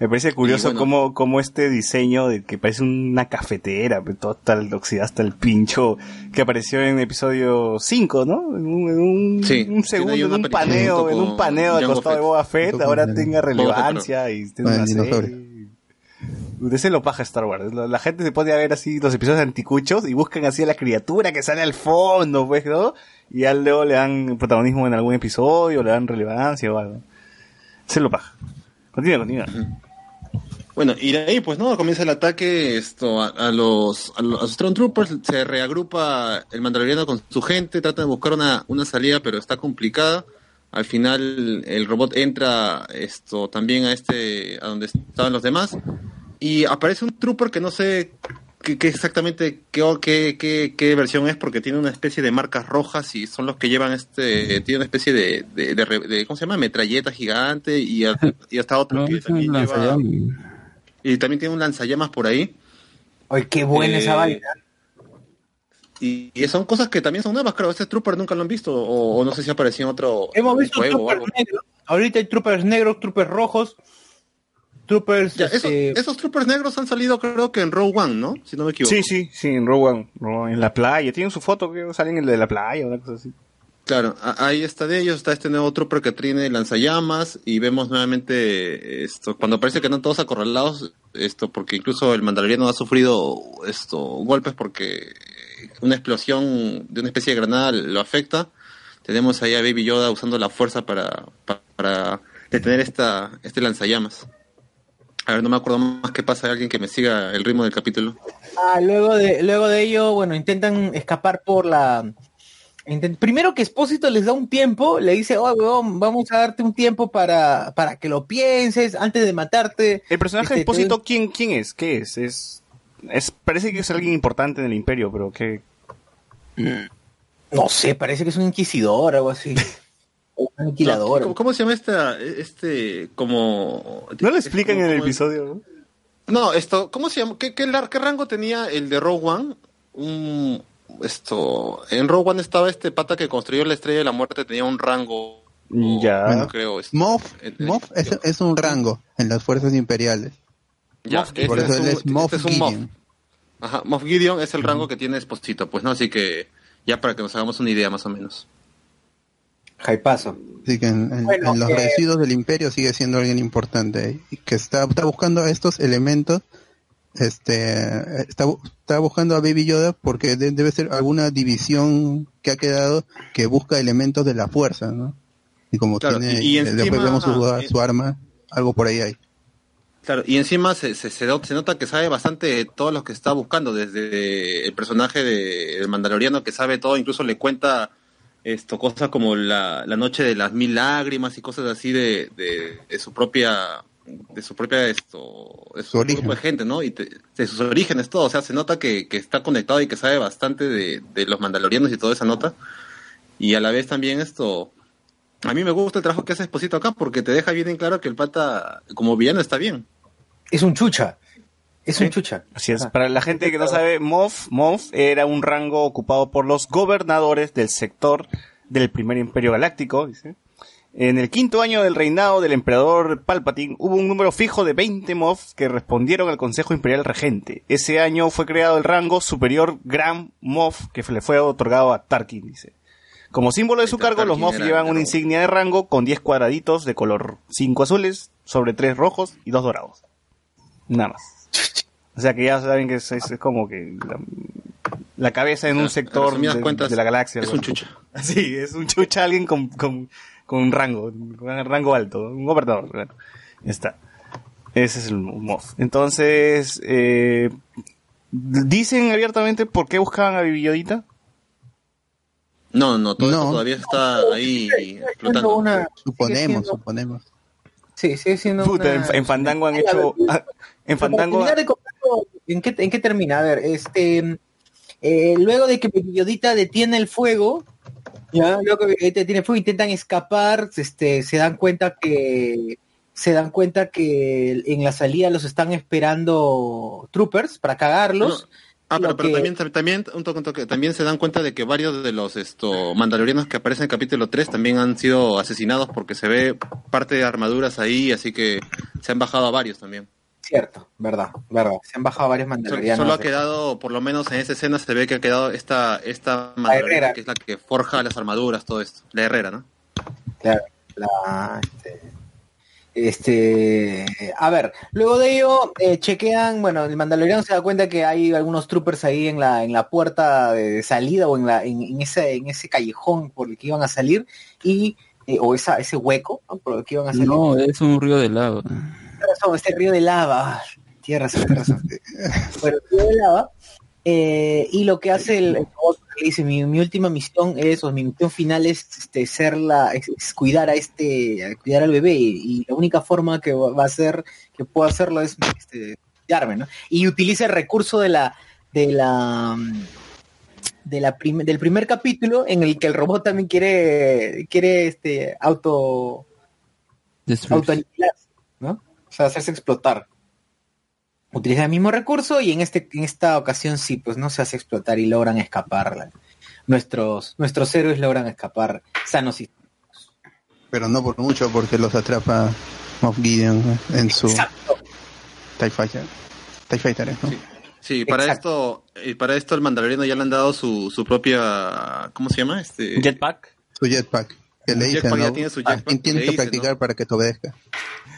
Me parece curioso
bueno.
cómo, cómo este diseño de que parece una cafetera, pero todo tal oxidado hasta el pincho, que apareció en episodio 5, ¿no? En un, en un,
Sí,
un segundo, en un paneo, en un paneo al costado de
Fett.
Boba Fett, ahora
el-
tenga
Boba Fett,
relevancia y esté
dinosaurio.
serie. Ese lo paja Star Wars. La, la gente se pone a ver así los episodios anticuchos y buscan así a la criatura que sale al fondo, pues, ¿no? Y ya luego le dan protagonismo en algún episodio, le dan relevancia o algo. Se lo paja. Continúa, continúa.
Bueno, y de ahí, pues, ¿no? Comienza el ataque esto a, los, a los, a los Stormtroopers, se reagrupa el mandaloriano con su gente, trata de buscar una, una salida, pero está complicada. Al final, el robot entra esto también a este, a donde estaban los demás, y aparece un trooper que no sé qué, qué exactamente qué, qué, qué, qué versión es, porque tiene una especie de marcas rojas y son los que llevan este, tiene una especie de, de, de, ¿cómo se llama? Metralleta gigante y, a- y hasta otro
No,
que también lleva... Y también tiene un lanzallamas por ahí.
Oye, qué buena
Eh,
esa vaina.
Y, y son cosas que también son nuevas, creo. Este Trooper nunca lo han visto. O, o no sé si apareció en otro
Hemos visto
juego o
troopers negros. Ahorita hay troopers negros, troopers rojos, troopers.
Ya, esos,
este,
esos Troopers negros han salido, creo que en Rogue One, ¿no? Si no me equivoco.
Sí, sí, sí, en Rogue One, en la playa. Tienen su foto, salen en el de la playa, una cosa así.
Claro, ahí está de ellos, está este nuevo Trooper que tiene lanzallamas. Y vemos nuevamente esto, cuando parece que están todos acorralados, esto, porque incluso el mandaloriano ha sufrido esto golpes porque una explosión de una especie de granada lo afecta. Tenemos ahí a Baby Yoda usando la fuerza para, pa- para detener esta, este lanzallamas. A ver, no me acuerdo más qué pasa. Alguien que me siga el ritmo del capítulo.
Ah, luego de, luego de ello, bueno, intentan escapar por la. intent- Primero que Espósito les da un tiempo, le dice, oh, weón, vamos a darte un tiempo para, para que lo pienses antes de matarte.
El personaje de
Este,
Espósito, ¿quién, ¿quién es? ¿Qué es? es? Es Parece que es alguien importante en el imperio, pero que...
No sé, parece que es un inquisidor o algo así. O un aniquilador.
¿Cómo, cómo se llama esta, este, como...
No lo explican en el
¿Cómo-
episodio, ¿no?
No, esto, ¿cómo se llama? ¿Qué, qué, lar- qué rango tenía el de Rogue One? Un, esto, en Rogue One estaba este pata que construyó la Estrella de la Muerte, tenía un rango,
Ya.
Bueno,
creo. esto.
Moff, Moff es, es un rango en las fuerzas imperiales.
ya,
Moff
este
Por eso
es
él
un-
es Moff
este es un Moff.
Gideon.
Ajá, Moff Gideon es el rango que tiene Esposito, pues no, así que ya para que nos hagamos una idea más o menos.
Jaipazo.
Así que en, en-
Bueno,
en los
eh,
residuos del imperio sigue siendo alguien importante y que está, está buscando estos elementos. Este está, está buscando a Baby Yoda porque de- debe ser alguna división que ha quedado que busca elementos de la fuerza, ¿no? Y como
Claro,
tiene,
y- y
eh, después vemos su, su arma, algo por ahí hay.
Claro, y encima se, se, se not- se nota que sabe bastante de todos los que está buscando, desde el personaje de, del Mandaloriano que sabe todo, incluso le cuenta esto cosas como la, la noche de las mil lágrimas y cosas así de, de, de su propia de su propia esto de su,
Su origen.
grupo de gente, ¿no? Y te- de sus orígenes todo, o sea, se nota que, que está conectado y que sabe bastante de, de los Mandalorianos y toda esa nota. Y a la vez también esto a mí me gusta el trabajo que hace Esposito acá porque te deja bien en claro que el pata como villano está bien.
Es un chucha. Es un chucha.
Así es.
Ah.
Para la gente que no sabe, Moff, Moff era un rango ocupado por los gobernadores del sector del primer imperio galáctico, dice. En el quinto año del reinado del emperador Palpatine hubo un número fijo de 20 Moff que respondieron al Consejo Imperial Regente. Ese año fue creado el rango superior Gran Moff que le fue otorgado a Tarkin, dice. Como símbolo de su
Tarkin
cargo, los Moff
era
llevan una insignia de rango con 10 cuadraditos de color 5 azules sobre 3 rojos y 2 dorados. Nada más. O sea que ya saben que es, es- es como que la, la cabeza en
O sea,
un sector de,
cuentas,
de la galaxia.
es un chucha.
Sí, es un chucha alguien con, con, con un rango, con un rango alto, un gobernador. Bueno, ya está. Ese es el Moff. Entonces, eh, ¿dicen abiertamente por qué buscaban a Vivillodita?
No, no, todo
No.
todavía está ahí explotando.
una-
Suponemos,
siendo-
suponemos.
Sí, sigue siendo
Puta,
una-
en, en Fandango han hecho... En Fandango...
¿en qué, ¿En qué termina? A ver, este, eh, luego de que Periodita detiene el fuego, ya, luego que Periodita detiene el fuego, intentan escapar, este, se dan cuenta que se dan cuenta que en la salida los están esperando troopers para cagarlos.
Ah, pero, pero
que-
también, también, un toque, un toque, también se dan cuenta de que varios de los esto, mandalorianos que aparecen en el capítulo 3 también han sido asesinados porque se ve parte de armaduras ahí, así que se han bajado a varios también.
Cierto, verdad, verdad. Se han bajado varios mandalorianos.
solo ha quedado, por lo menos en esa escena se ve que ha quedado esta, esta mandaloriana
herrera.
que es la que forja las armaduras, todo esto. La herrera, ¿no?
Claro, la, este, este, a ver, luego de ello eh, chequean, bueno, el Mandaloriano se da cuenta que hay algunos troopers ahí en la en la puerta de salida o en la en, en ese en ese callejón por el que iban a salir y eh, o esa ese hueco ¿no? por el que iban a salir.
No, es un río de lava.
Razón, este río de lava. Tienes razón, tienes razón. bueno, el río de lava. eh, y lo que hace el, el robot le dice, mi, mi última misión es, o mi misión final es este, ser la, es, es cuidar a este, cuidar al bebé, y la única forma que va a ser, que puedo hacerlo es este, cuidarme, ¿no? Y utiliza el recurso de la, de la, de la prim- del primer capítulo en el que el robot también quiere, quiere este, auto, autoaniquilarse. O sea, hacerse explotar. Utiliza el mismo recurso y en este en esta ocasión sí, pues no se hace explotar y logran escapar. Nuestros nuestros héroes logran escapar sanos y
Pero no por mucho, porque los atrapa Moff en su
Exacto.
TIE Fighter. TIE Fighter, ¿no?
Sí. Sí, para
Exacto.
esto, y para esto el mandaloriano ya le han dado su, su propia, ¿cómo se llama? Este,
Jetpack.
Su jetpack. Que le
tiene su
Ah,
jetpack,
tienes que
dicen,
practicar
¿no?
para que te obedezca.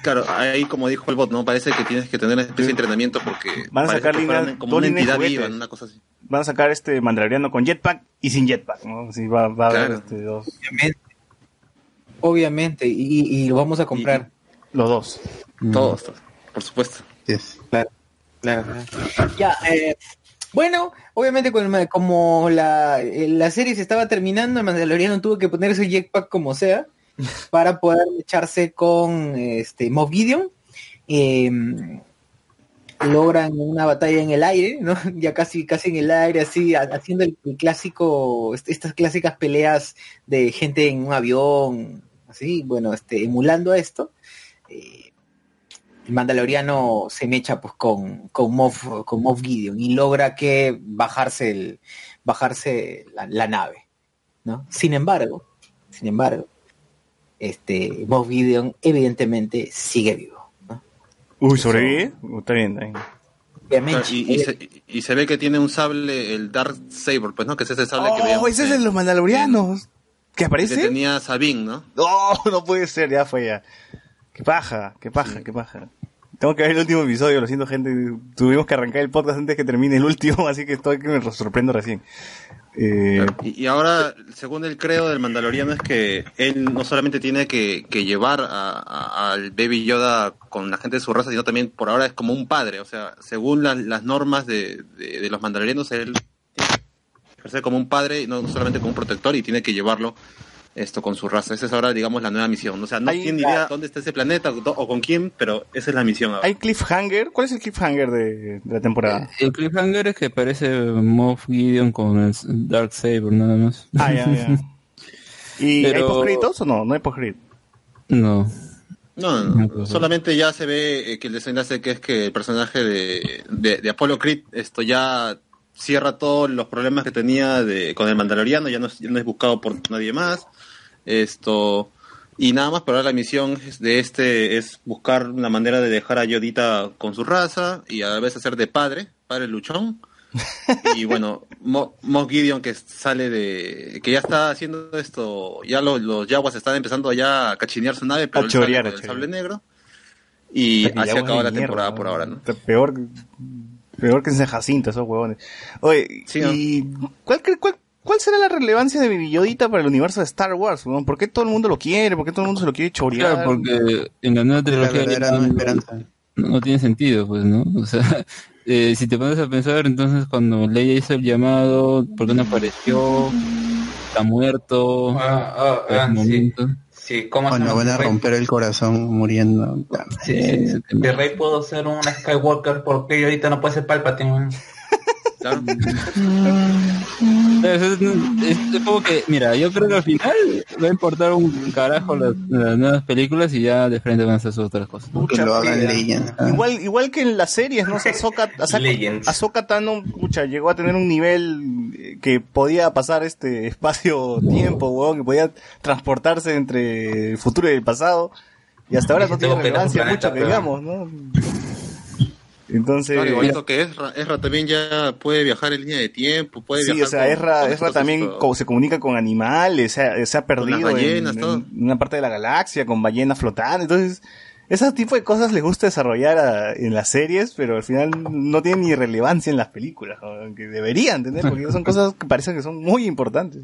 Claro, ahí como dijo el bot, ¿no? Parece que tienes que tener una especie de entrenamiento porque
Van a sacar líneas-
como una entidad
juguetes.
viva, una cosa así.
Van a sacar este Mandaloriano con jetpack y sin jetpack, ¿no? Sí, va, va a haber este, dos,
Obviamente. Obviamente, y, y lo vamos a comprar.
los dos.
Todos, todos, por supuesto.
Yes.
Claro, claro. Ya, eh, bueno, obviamente como la, eh, la serie se estaba terminando, el Mandaloriano tuvo que poner su jetpack como sea para poder echarse con este Moff Gideon. Eh, logran una batalla en el aire, ¿no? Ya casi, casi en el aire, así, ha- haciendo el, el clásico, est- estas clásicas peleas de gente en un avión, así, bueno, este, emulando a esto. El Mandaloriano se mecha pues con, con Moff, con Moff Gideon y logra que bajarse el, bajarse la, la nave, ¿no? Sin embargo, sin embargo, este Moff Gideon evidentemente sigue vivo, ¿no?
Uy, ¿sobrevive? Uh, Está bien, está bien.
Obviamente,
y, y se, y se ve que tiene un sable, el Dark Saber, pues, ¿no? Que es ese sable que
Oh,
veíamos
ese es de los Mandalorianos. ¿Qué
Que
aparece?
tenía Sabine, ¿no?
No, no puede ser, ya fue ya. Qué paja, qué paja, qué paja. Tengo que ver el último episodio, lo siento gente, tuvimos que arrancar el podcast antes que termine el último, así que estoy que me sorprendo recién. Eh,
Y, y ahora, según el credo del Mandaloriano, es que él no solamente tiene que, que llevar a- a- al Baby Yoda con la gente de su raza, sino también por ahora es como un padre. O sea, según la- las normas de, de- de los Mandalorianos, él tiene que ejercer como un padre, no solamente como un protector, y tiene que llevarlo esto con su raza. Esa es ahora, digamos, la nueva misión. O sea, no
Hay-
tiene ni idea dónde está ese planeta o, o con quién, pero esa es la misión ahora.
¿Hay cliffhanger? ¿Cuál es el cliffhanger de, de la temporada?
El cliffhanger es que parece Moff Gideon con el Dark Saber nada más.
Ah, ya, ya. ¿Y hay postcréditos o no? No hay postcréditos.
No.
No, no, no. solamente ya se ve eh, que el desenlace que es que el personaje de, de, de Apollo Creed esto ya cierra todos los problemas que tenía de, con el Mandaloriano, ya no, es- ya no es buscado por nadie más. Esto y nada más, pero ahora la misión de este es buscar una manera de dejar a Yodita con su raza y a la vez hacer de padre, padre luchón. y bueno, Mo, Gideon que sale de que ya está haciendo esto, ya los, los Yaguas están empezando ya a cachinear su nave, pero
A
él
chorear, a
el sable negro. Y así acaba la
mierda,
temporada por ahora, ¿no?
Peor, peor que en Jacinto, esos huevones. Oye,
Sí, ¿no?
¿y cuál, cre- cuál, cuál será la relevancia de Baby Yodita para el universo de Star Wars? huevón? ¿Por qué todo el mundo lo quiere? ¿Por qué todo el mundo se lo quiere chorear?
Claro, porque en la nueva
La
trilogía no,
nueva esperanza.
no- no tiene sentido, pues, ¿no? O sea, eh, si te pones a pensar, entonces cuando Leia hizo el llamado, ¿por qué no apareció? Está muerto.
Ah, ah,
en
ah,
ese
sí. Sí, ¿cómo
O
se
no van a romper el corazón muriendo.
Sí,
tema.
de Rey puedo ser un Skywalker porque yo ahorita no puedo ser Palpatine.
Es, es- es como que, mira, yo creo que al final va a importar un carajo las, las nuevas películas y ya de frente van a hacer sus otras cosas.
Que
Pucha,
lo hagan
sí,
Legends.
Igual, igual que en las series, ¿no? O sea, Ahsoka, Ahsoka-
Legends.
Ahsoka Tano, pucha, llegó a tener un nivel que podía pasar este espacio-tiempo, huevón, que podía transportarse entre el futuro y el pasado. Y hasta ahora
Y
no tiene relevancia mucho que digamos, ¿no? Entonces,
Claro, igualito que Ezra, Ezra también ya puede viajar en línea de tiempo, puede
sí,
viajar
o sea,
con-
Ezra,
con
Ezra también se comunica con animales, se ha, se ha perdido en-
ballenas,
en,
todo.
una parte de la galaxia, con ballenas flotando, entonces, ese tipo de cosas les gusta desarrollar a- en las series, pero al final no tienen ni relevancia en las películas, ¿no? que deberían tener, porque son cosas que parecen que son muy importantes.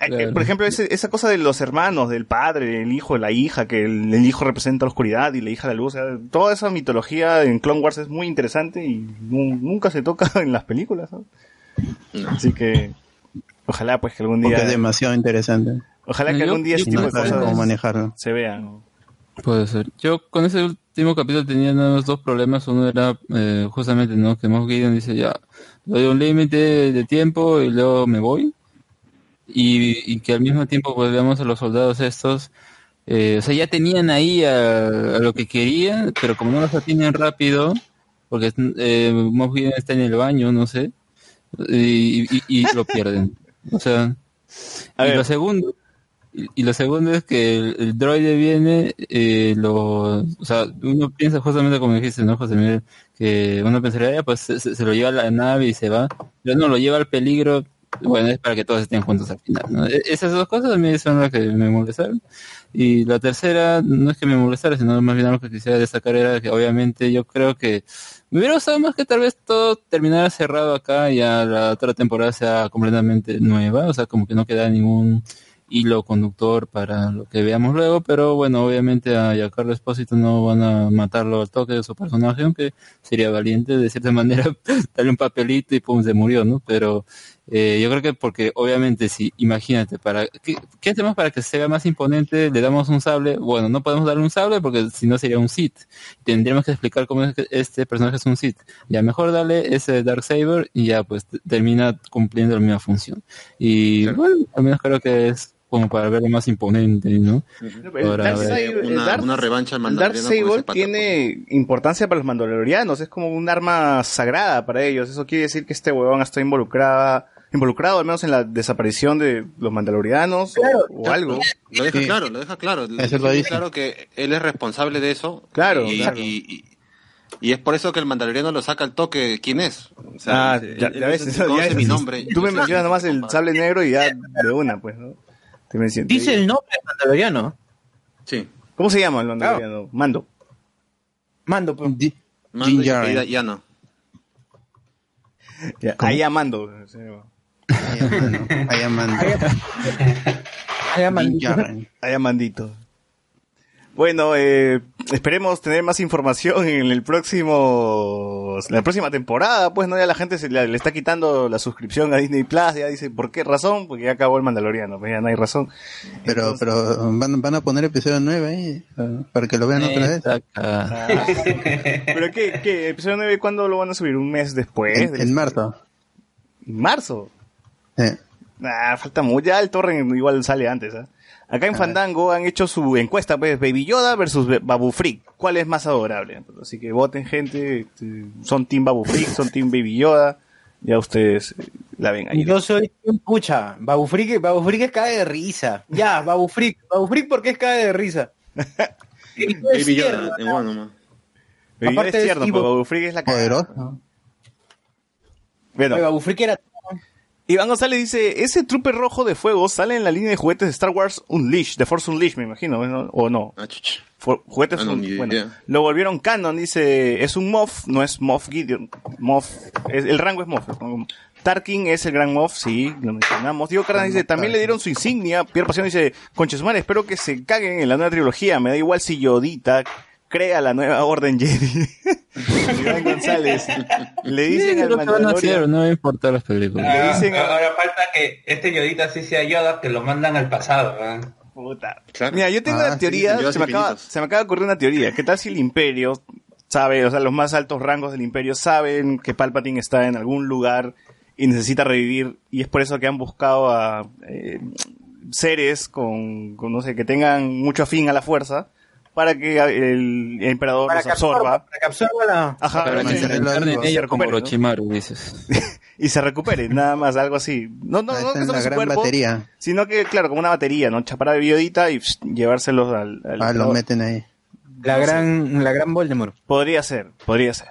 Eh, eh,
Claro.
Por ejemplo, ese- esa cosa de los hermanos, del padre, el hijo, la hija, que el, el hijo representa la oscuridad y la hija la luz. o sea, toda esa mitología en Clone Wars es muy interesante y nu- nunca se toca en las películas. ¿no?
No.
Así que ojalá pues que algún
Porque es
día,
demasiado interesante.
ojalá que algún día ese tipo
no
de cosas
cómo manejarlo.
se vean.
Puede ser. Yo con ese último capítulo tenía nada más dos problemas. Uno era eh, justamente, ¿no? Que Moff Gideon dice ya, doy un límite de tiempo y luego me voy. Y, y que al mismo tiempo pues veamos a los soldados estos, eh, o sea, ya tenían ahí a, a lo que querían, pero como no los atienden rápido, porque eh, Moff Gideon está en el baño, no sé, y, y- y lo pierden. O sea,
A
y
ver.
lo segundo, y, lo segundo es que el, el droide viene, eh, lo, o sea, uno piensa justamente como dijiste, ¿no, José Miguel? Que uno pensaría, "Ya, pues se, lo lleva a la nave y se va, pero no, lo lleva al peligro, bueno, es para que todos estén juntos al final, ¿no? E- Esas dos cosas a mí son las que me molestaron. Y la tercera, no es que me molestara, sino más bien lo que quisiera destacar era que obviamente yo creo que me hubiera gustado más que tal vez todo terminara cerrado acá y ya la otra temporada sea completamente nueva, o sea, como que no queda ningún hilo conductor para lo que veamos luego, pero bueno, obviamente a Giancarlo Espósito no van a matarlo al toque de su personaje, aunque sería valiente de cierta manera darle un papelito y pum, se murió, ¿no? Pero eh, yo creo que porque obviamente si, imagínate, para ¿qué, qué hacemos para que se vea más imponente? Le damos un sable, bueno, no podemos darle un sable porque si no sería un Sith. Tendríamos que explicar cómo es que este personaje es un Sith. Ya mejor darle ese Dark Saber y ya pues termina cumpliendo la misma función. Y bueno, al menos creo que es como para verlo más imponente, ¿no?
El
Ahora,
Dark
a ver.
Una,
Dark-
una revancha ese
Sable
pata.
tiene importancia para los mandalorianos, es como un arma sagrada para ellos. Eso quiere decir que este huevón está involucrada, involucrado al menos en la desaparición de los mandalorianos o- o, algo.
Lo deja
Sí.
claro, lo deja claro. Deja
lo dice.
claro que él es responsable de eso.
Claro,
y,
claro.
Y, y- y es por eso que el mandaloriano lo saca al toque. ¿Quién es? O sea,
Ah, ya, ya ves,
dice,
eso, ya-
mi nombre.
Tú me mencionas nomás el sable negro y ya de una, pues, ¿no?
Dice el nombre del mandaloriano.
Sí.
¿Cómo se llama el mandaloriano? Mando.
Mando, pues.
Di-
Mando
Din
y
Djarin.
querida Yana.
Ya, ahí a Mando. Sí.
Ahí mando, ahí mando.
Ay, mando.
Din Djarin.
Ahí a Mandito. Bueno, eh, esperemos tener más información en el próximo, la próxima temporada, pues no ya la gente se le, le está quitando la suscripción a Disney Plus, ya dice, ¿por qué razón? Porque ya acabó el Mandaloriano, pues ya no hay razón.
Pero, pero van, van a poner episodio 9 ahí, eh, para que lo vean otra vez.
Ah. ¿Pero qué, qué? ¿Episodio 9 cuándo lo van a subir? ¿Un mes después?
En, marzo.
¿En marzo?
Eh,
Ah, falta mucho. Ya el torrent igual sale antes, ¿ah? Acá en Fandango han hecho su encuesta, pues, Baby Yoda versus Babu Freak. ¿Cuál es más adorable? Así que voten, gente. este, Son Team Babu Freak, son Team Baby Yoda. Ya ustedes eh, la ven ahí.
Yo soy un pucha. Babu Freak, Babu Freak es cae de risa. Ya, Babu Freak. Babu Freak, ¿por qué es cae de risa?
Baby Yoda, nomás.
Baby Yoda
aparte
es tierno,
Steve-
pero Babu Freak es la cagada.
poderoso.
Bueno,
Babu Freak era...
Iván González dice, ese trooper rojo de fuego sale en la línea de juguetes de Star Wars Unleashed, de Force Unleashed, me imagino, ¿no? o no.
Ah,
juguetes
Ah, no,
un-
ni
bueno, lo volvieron canon, dice, es un Moff, no es Moff Gideon, Moff, es- el rango es Moff. Tarkin es el gran Moff, sí, lo mencionamos. Diego Carnas dice, también le dieron su insignia. Pierre Pasión dice, Conchesumar, espero que se caguen en la nueva trilogía, me da igual si Yodita crea la nueva Orden Jedi. Iván González, le dicen
Sí,
al Mandalorian,
no me importa las películas.
Le
Ah,
dicen a-
ahora falta que este Yodita sí sea Yoda, que lo mandan al pasado. ¿eh?
Puta.
Claro.
Mira, yo tengo
Ah,
una
sí,
teoría, se, me acaba,
infinitos.
se me acaba de ocurrir una teoría. ¿Qué tal si el imperio sabe, o sea, los más altos rangos del imperio saben que Palpatine está en algún lugar y necesita revivir y es por eso que han buscado a eh, seres con, con, no sé, que tengan mucho afín a la fuerza para que el, emperador
Para
los
que absorba, para que absorba la...
Ajá,
Para que
se
se como
recupere, ¿no?
Orochimaru, dices.
y se recupere, nada más, algo así. No, no, no que su
gran
cuerpo,
batería.
sino que, claro, como una batería, ¿no? Chapar de biodita y pss, llevárselos al, al
Ah, lo
emperador.
meten ahí.
La gran, la gran Voldemort.
Podría ser, podría ser.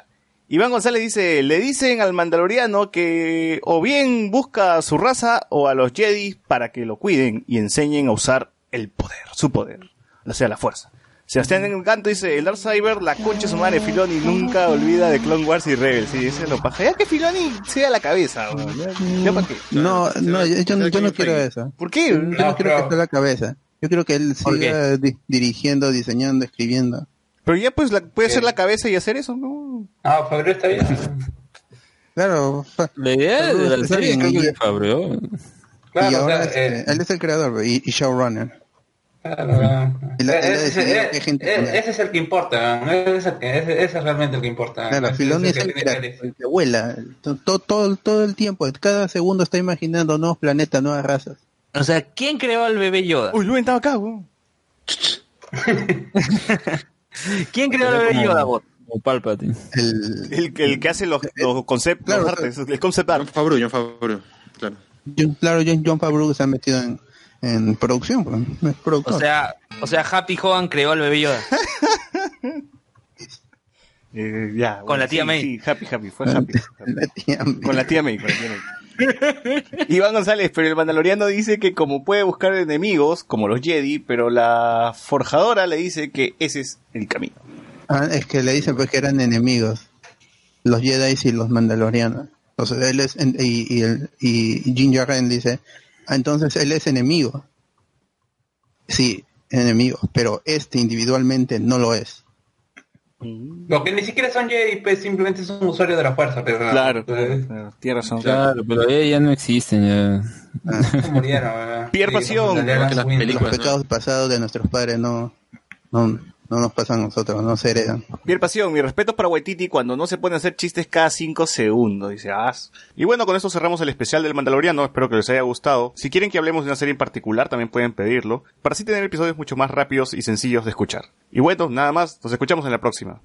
Iván González dice, le dicen al mandaloriano que o bien busca a su raza o a los Jedi para que lo cuiden y enseñen a usar el poder, su poder, o sea, la fuerza. Sebastián Encanto dice, el Darksaber, la concha su madre, Filoni nunca olvida de Clone Wars y Rebels. Sí, ese es lo paja. Ya que Filoni sea la cabeza, weón. ya, para qué.
No, no, yo, yo no- yo no quiero eso.
¿Por qué?
Yo no quiero que esté la cabeza. Yo quiero que él
¿Por
siga di- dirigiendo, diseñando, escribiendo.
Pero ya pues la- puede ser la cabeza y hacer eso, ¿no?
Ah, Fabio está bien.
Claro,
La idea de la serie
y-
que es Fabio.
Claro,
y
o
ahora
sea,
este,
eh,
él es el creador y, y showrunner.
Claro,
la-
Eh, ese, eh, eh, ese es el que importa, ese, es el ese- ese es realmente el que importa.
Claro,
Ese
Filoni es
que
el que,
elegir.
el que vuela. Todo, todo, todo el tiempo, cada segundo está imaginando nuevos planetas, nuevas razas.
O sea, ¿quién creó al bebé Yoda?
Uy, Luen estaba acá, weón.
¿Quién creó al bebé
como-
Yoda, bot?
Palpatine.
El,
El, el que hace los, los conceptos,
Claro,
los artes, el concept art.
John Favreau, John Favreau, claro.
John- claro, John, John Favreau se ha metido en, en producción, pues, es productor.
O sea, o sea, Happy Hogan creó al bebé Yoda.
Eh, ya,
Con la tía
sí,
May.
Sí, happy, happy, fue happy.
La tía-
con la tía May, con la tía May. Iván González, pero el mandaloriano dice que como puede buscar enemigos, como los Jedi, pero la forjadora le dice que ese es el camino.
Ah, es que le dicen pues que eran enemigos, los Jedi y los Mandalorianos. Entonces él es en- y, y, el, y Jin Djarin dice, entonces él es enemigo. Sí, enemigo, pero este individualmente no lo es.
Lo que ni siquiera son Jedi, pues simplemente son usuarios de la fuerza. Pero,
Claro, claro, tiene razón.
Claro, pero ya, ya no existen ya.
murieron. ¿verdad?
Pierre
Sí,
Pasión.
las películas.
Los pecados pasados de nuestros padres no, no, no nos pasan a nosotros, no se heredan.
Pierre Pasión, mi respeto para Waititi cuando no se a hacer chistes cada 5 segundos, dice As. Y bueno, con esto cerramos el especial del Mandaloriano, espero que les haya gustado. Si quieren que hablemos de una serie en particular, también pueden pedirlo, para así tener episodios mucho más rápidos y sencillos de escuchar. Y bueno, nada más, nos escuchamos en la próxima.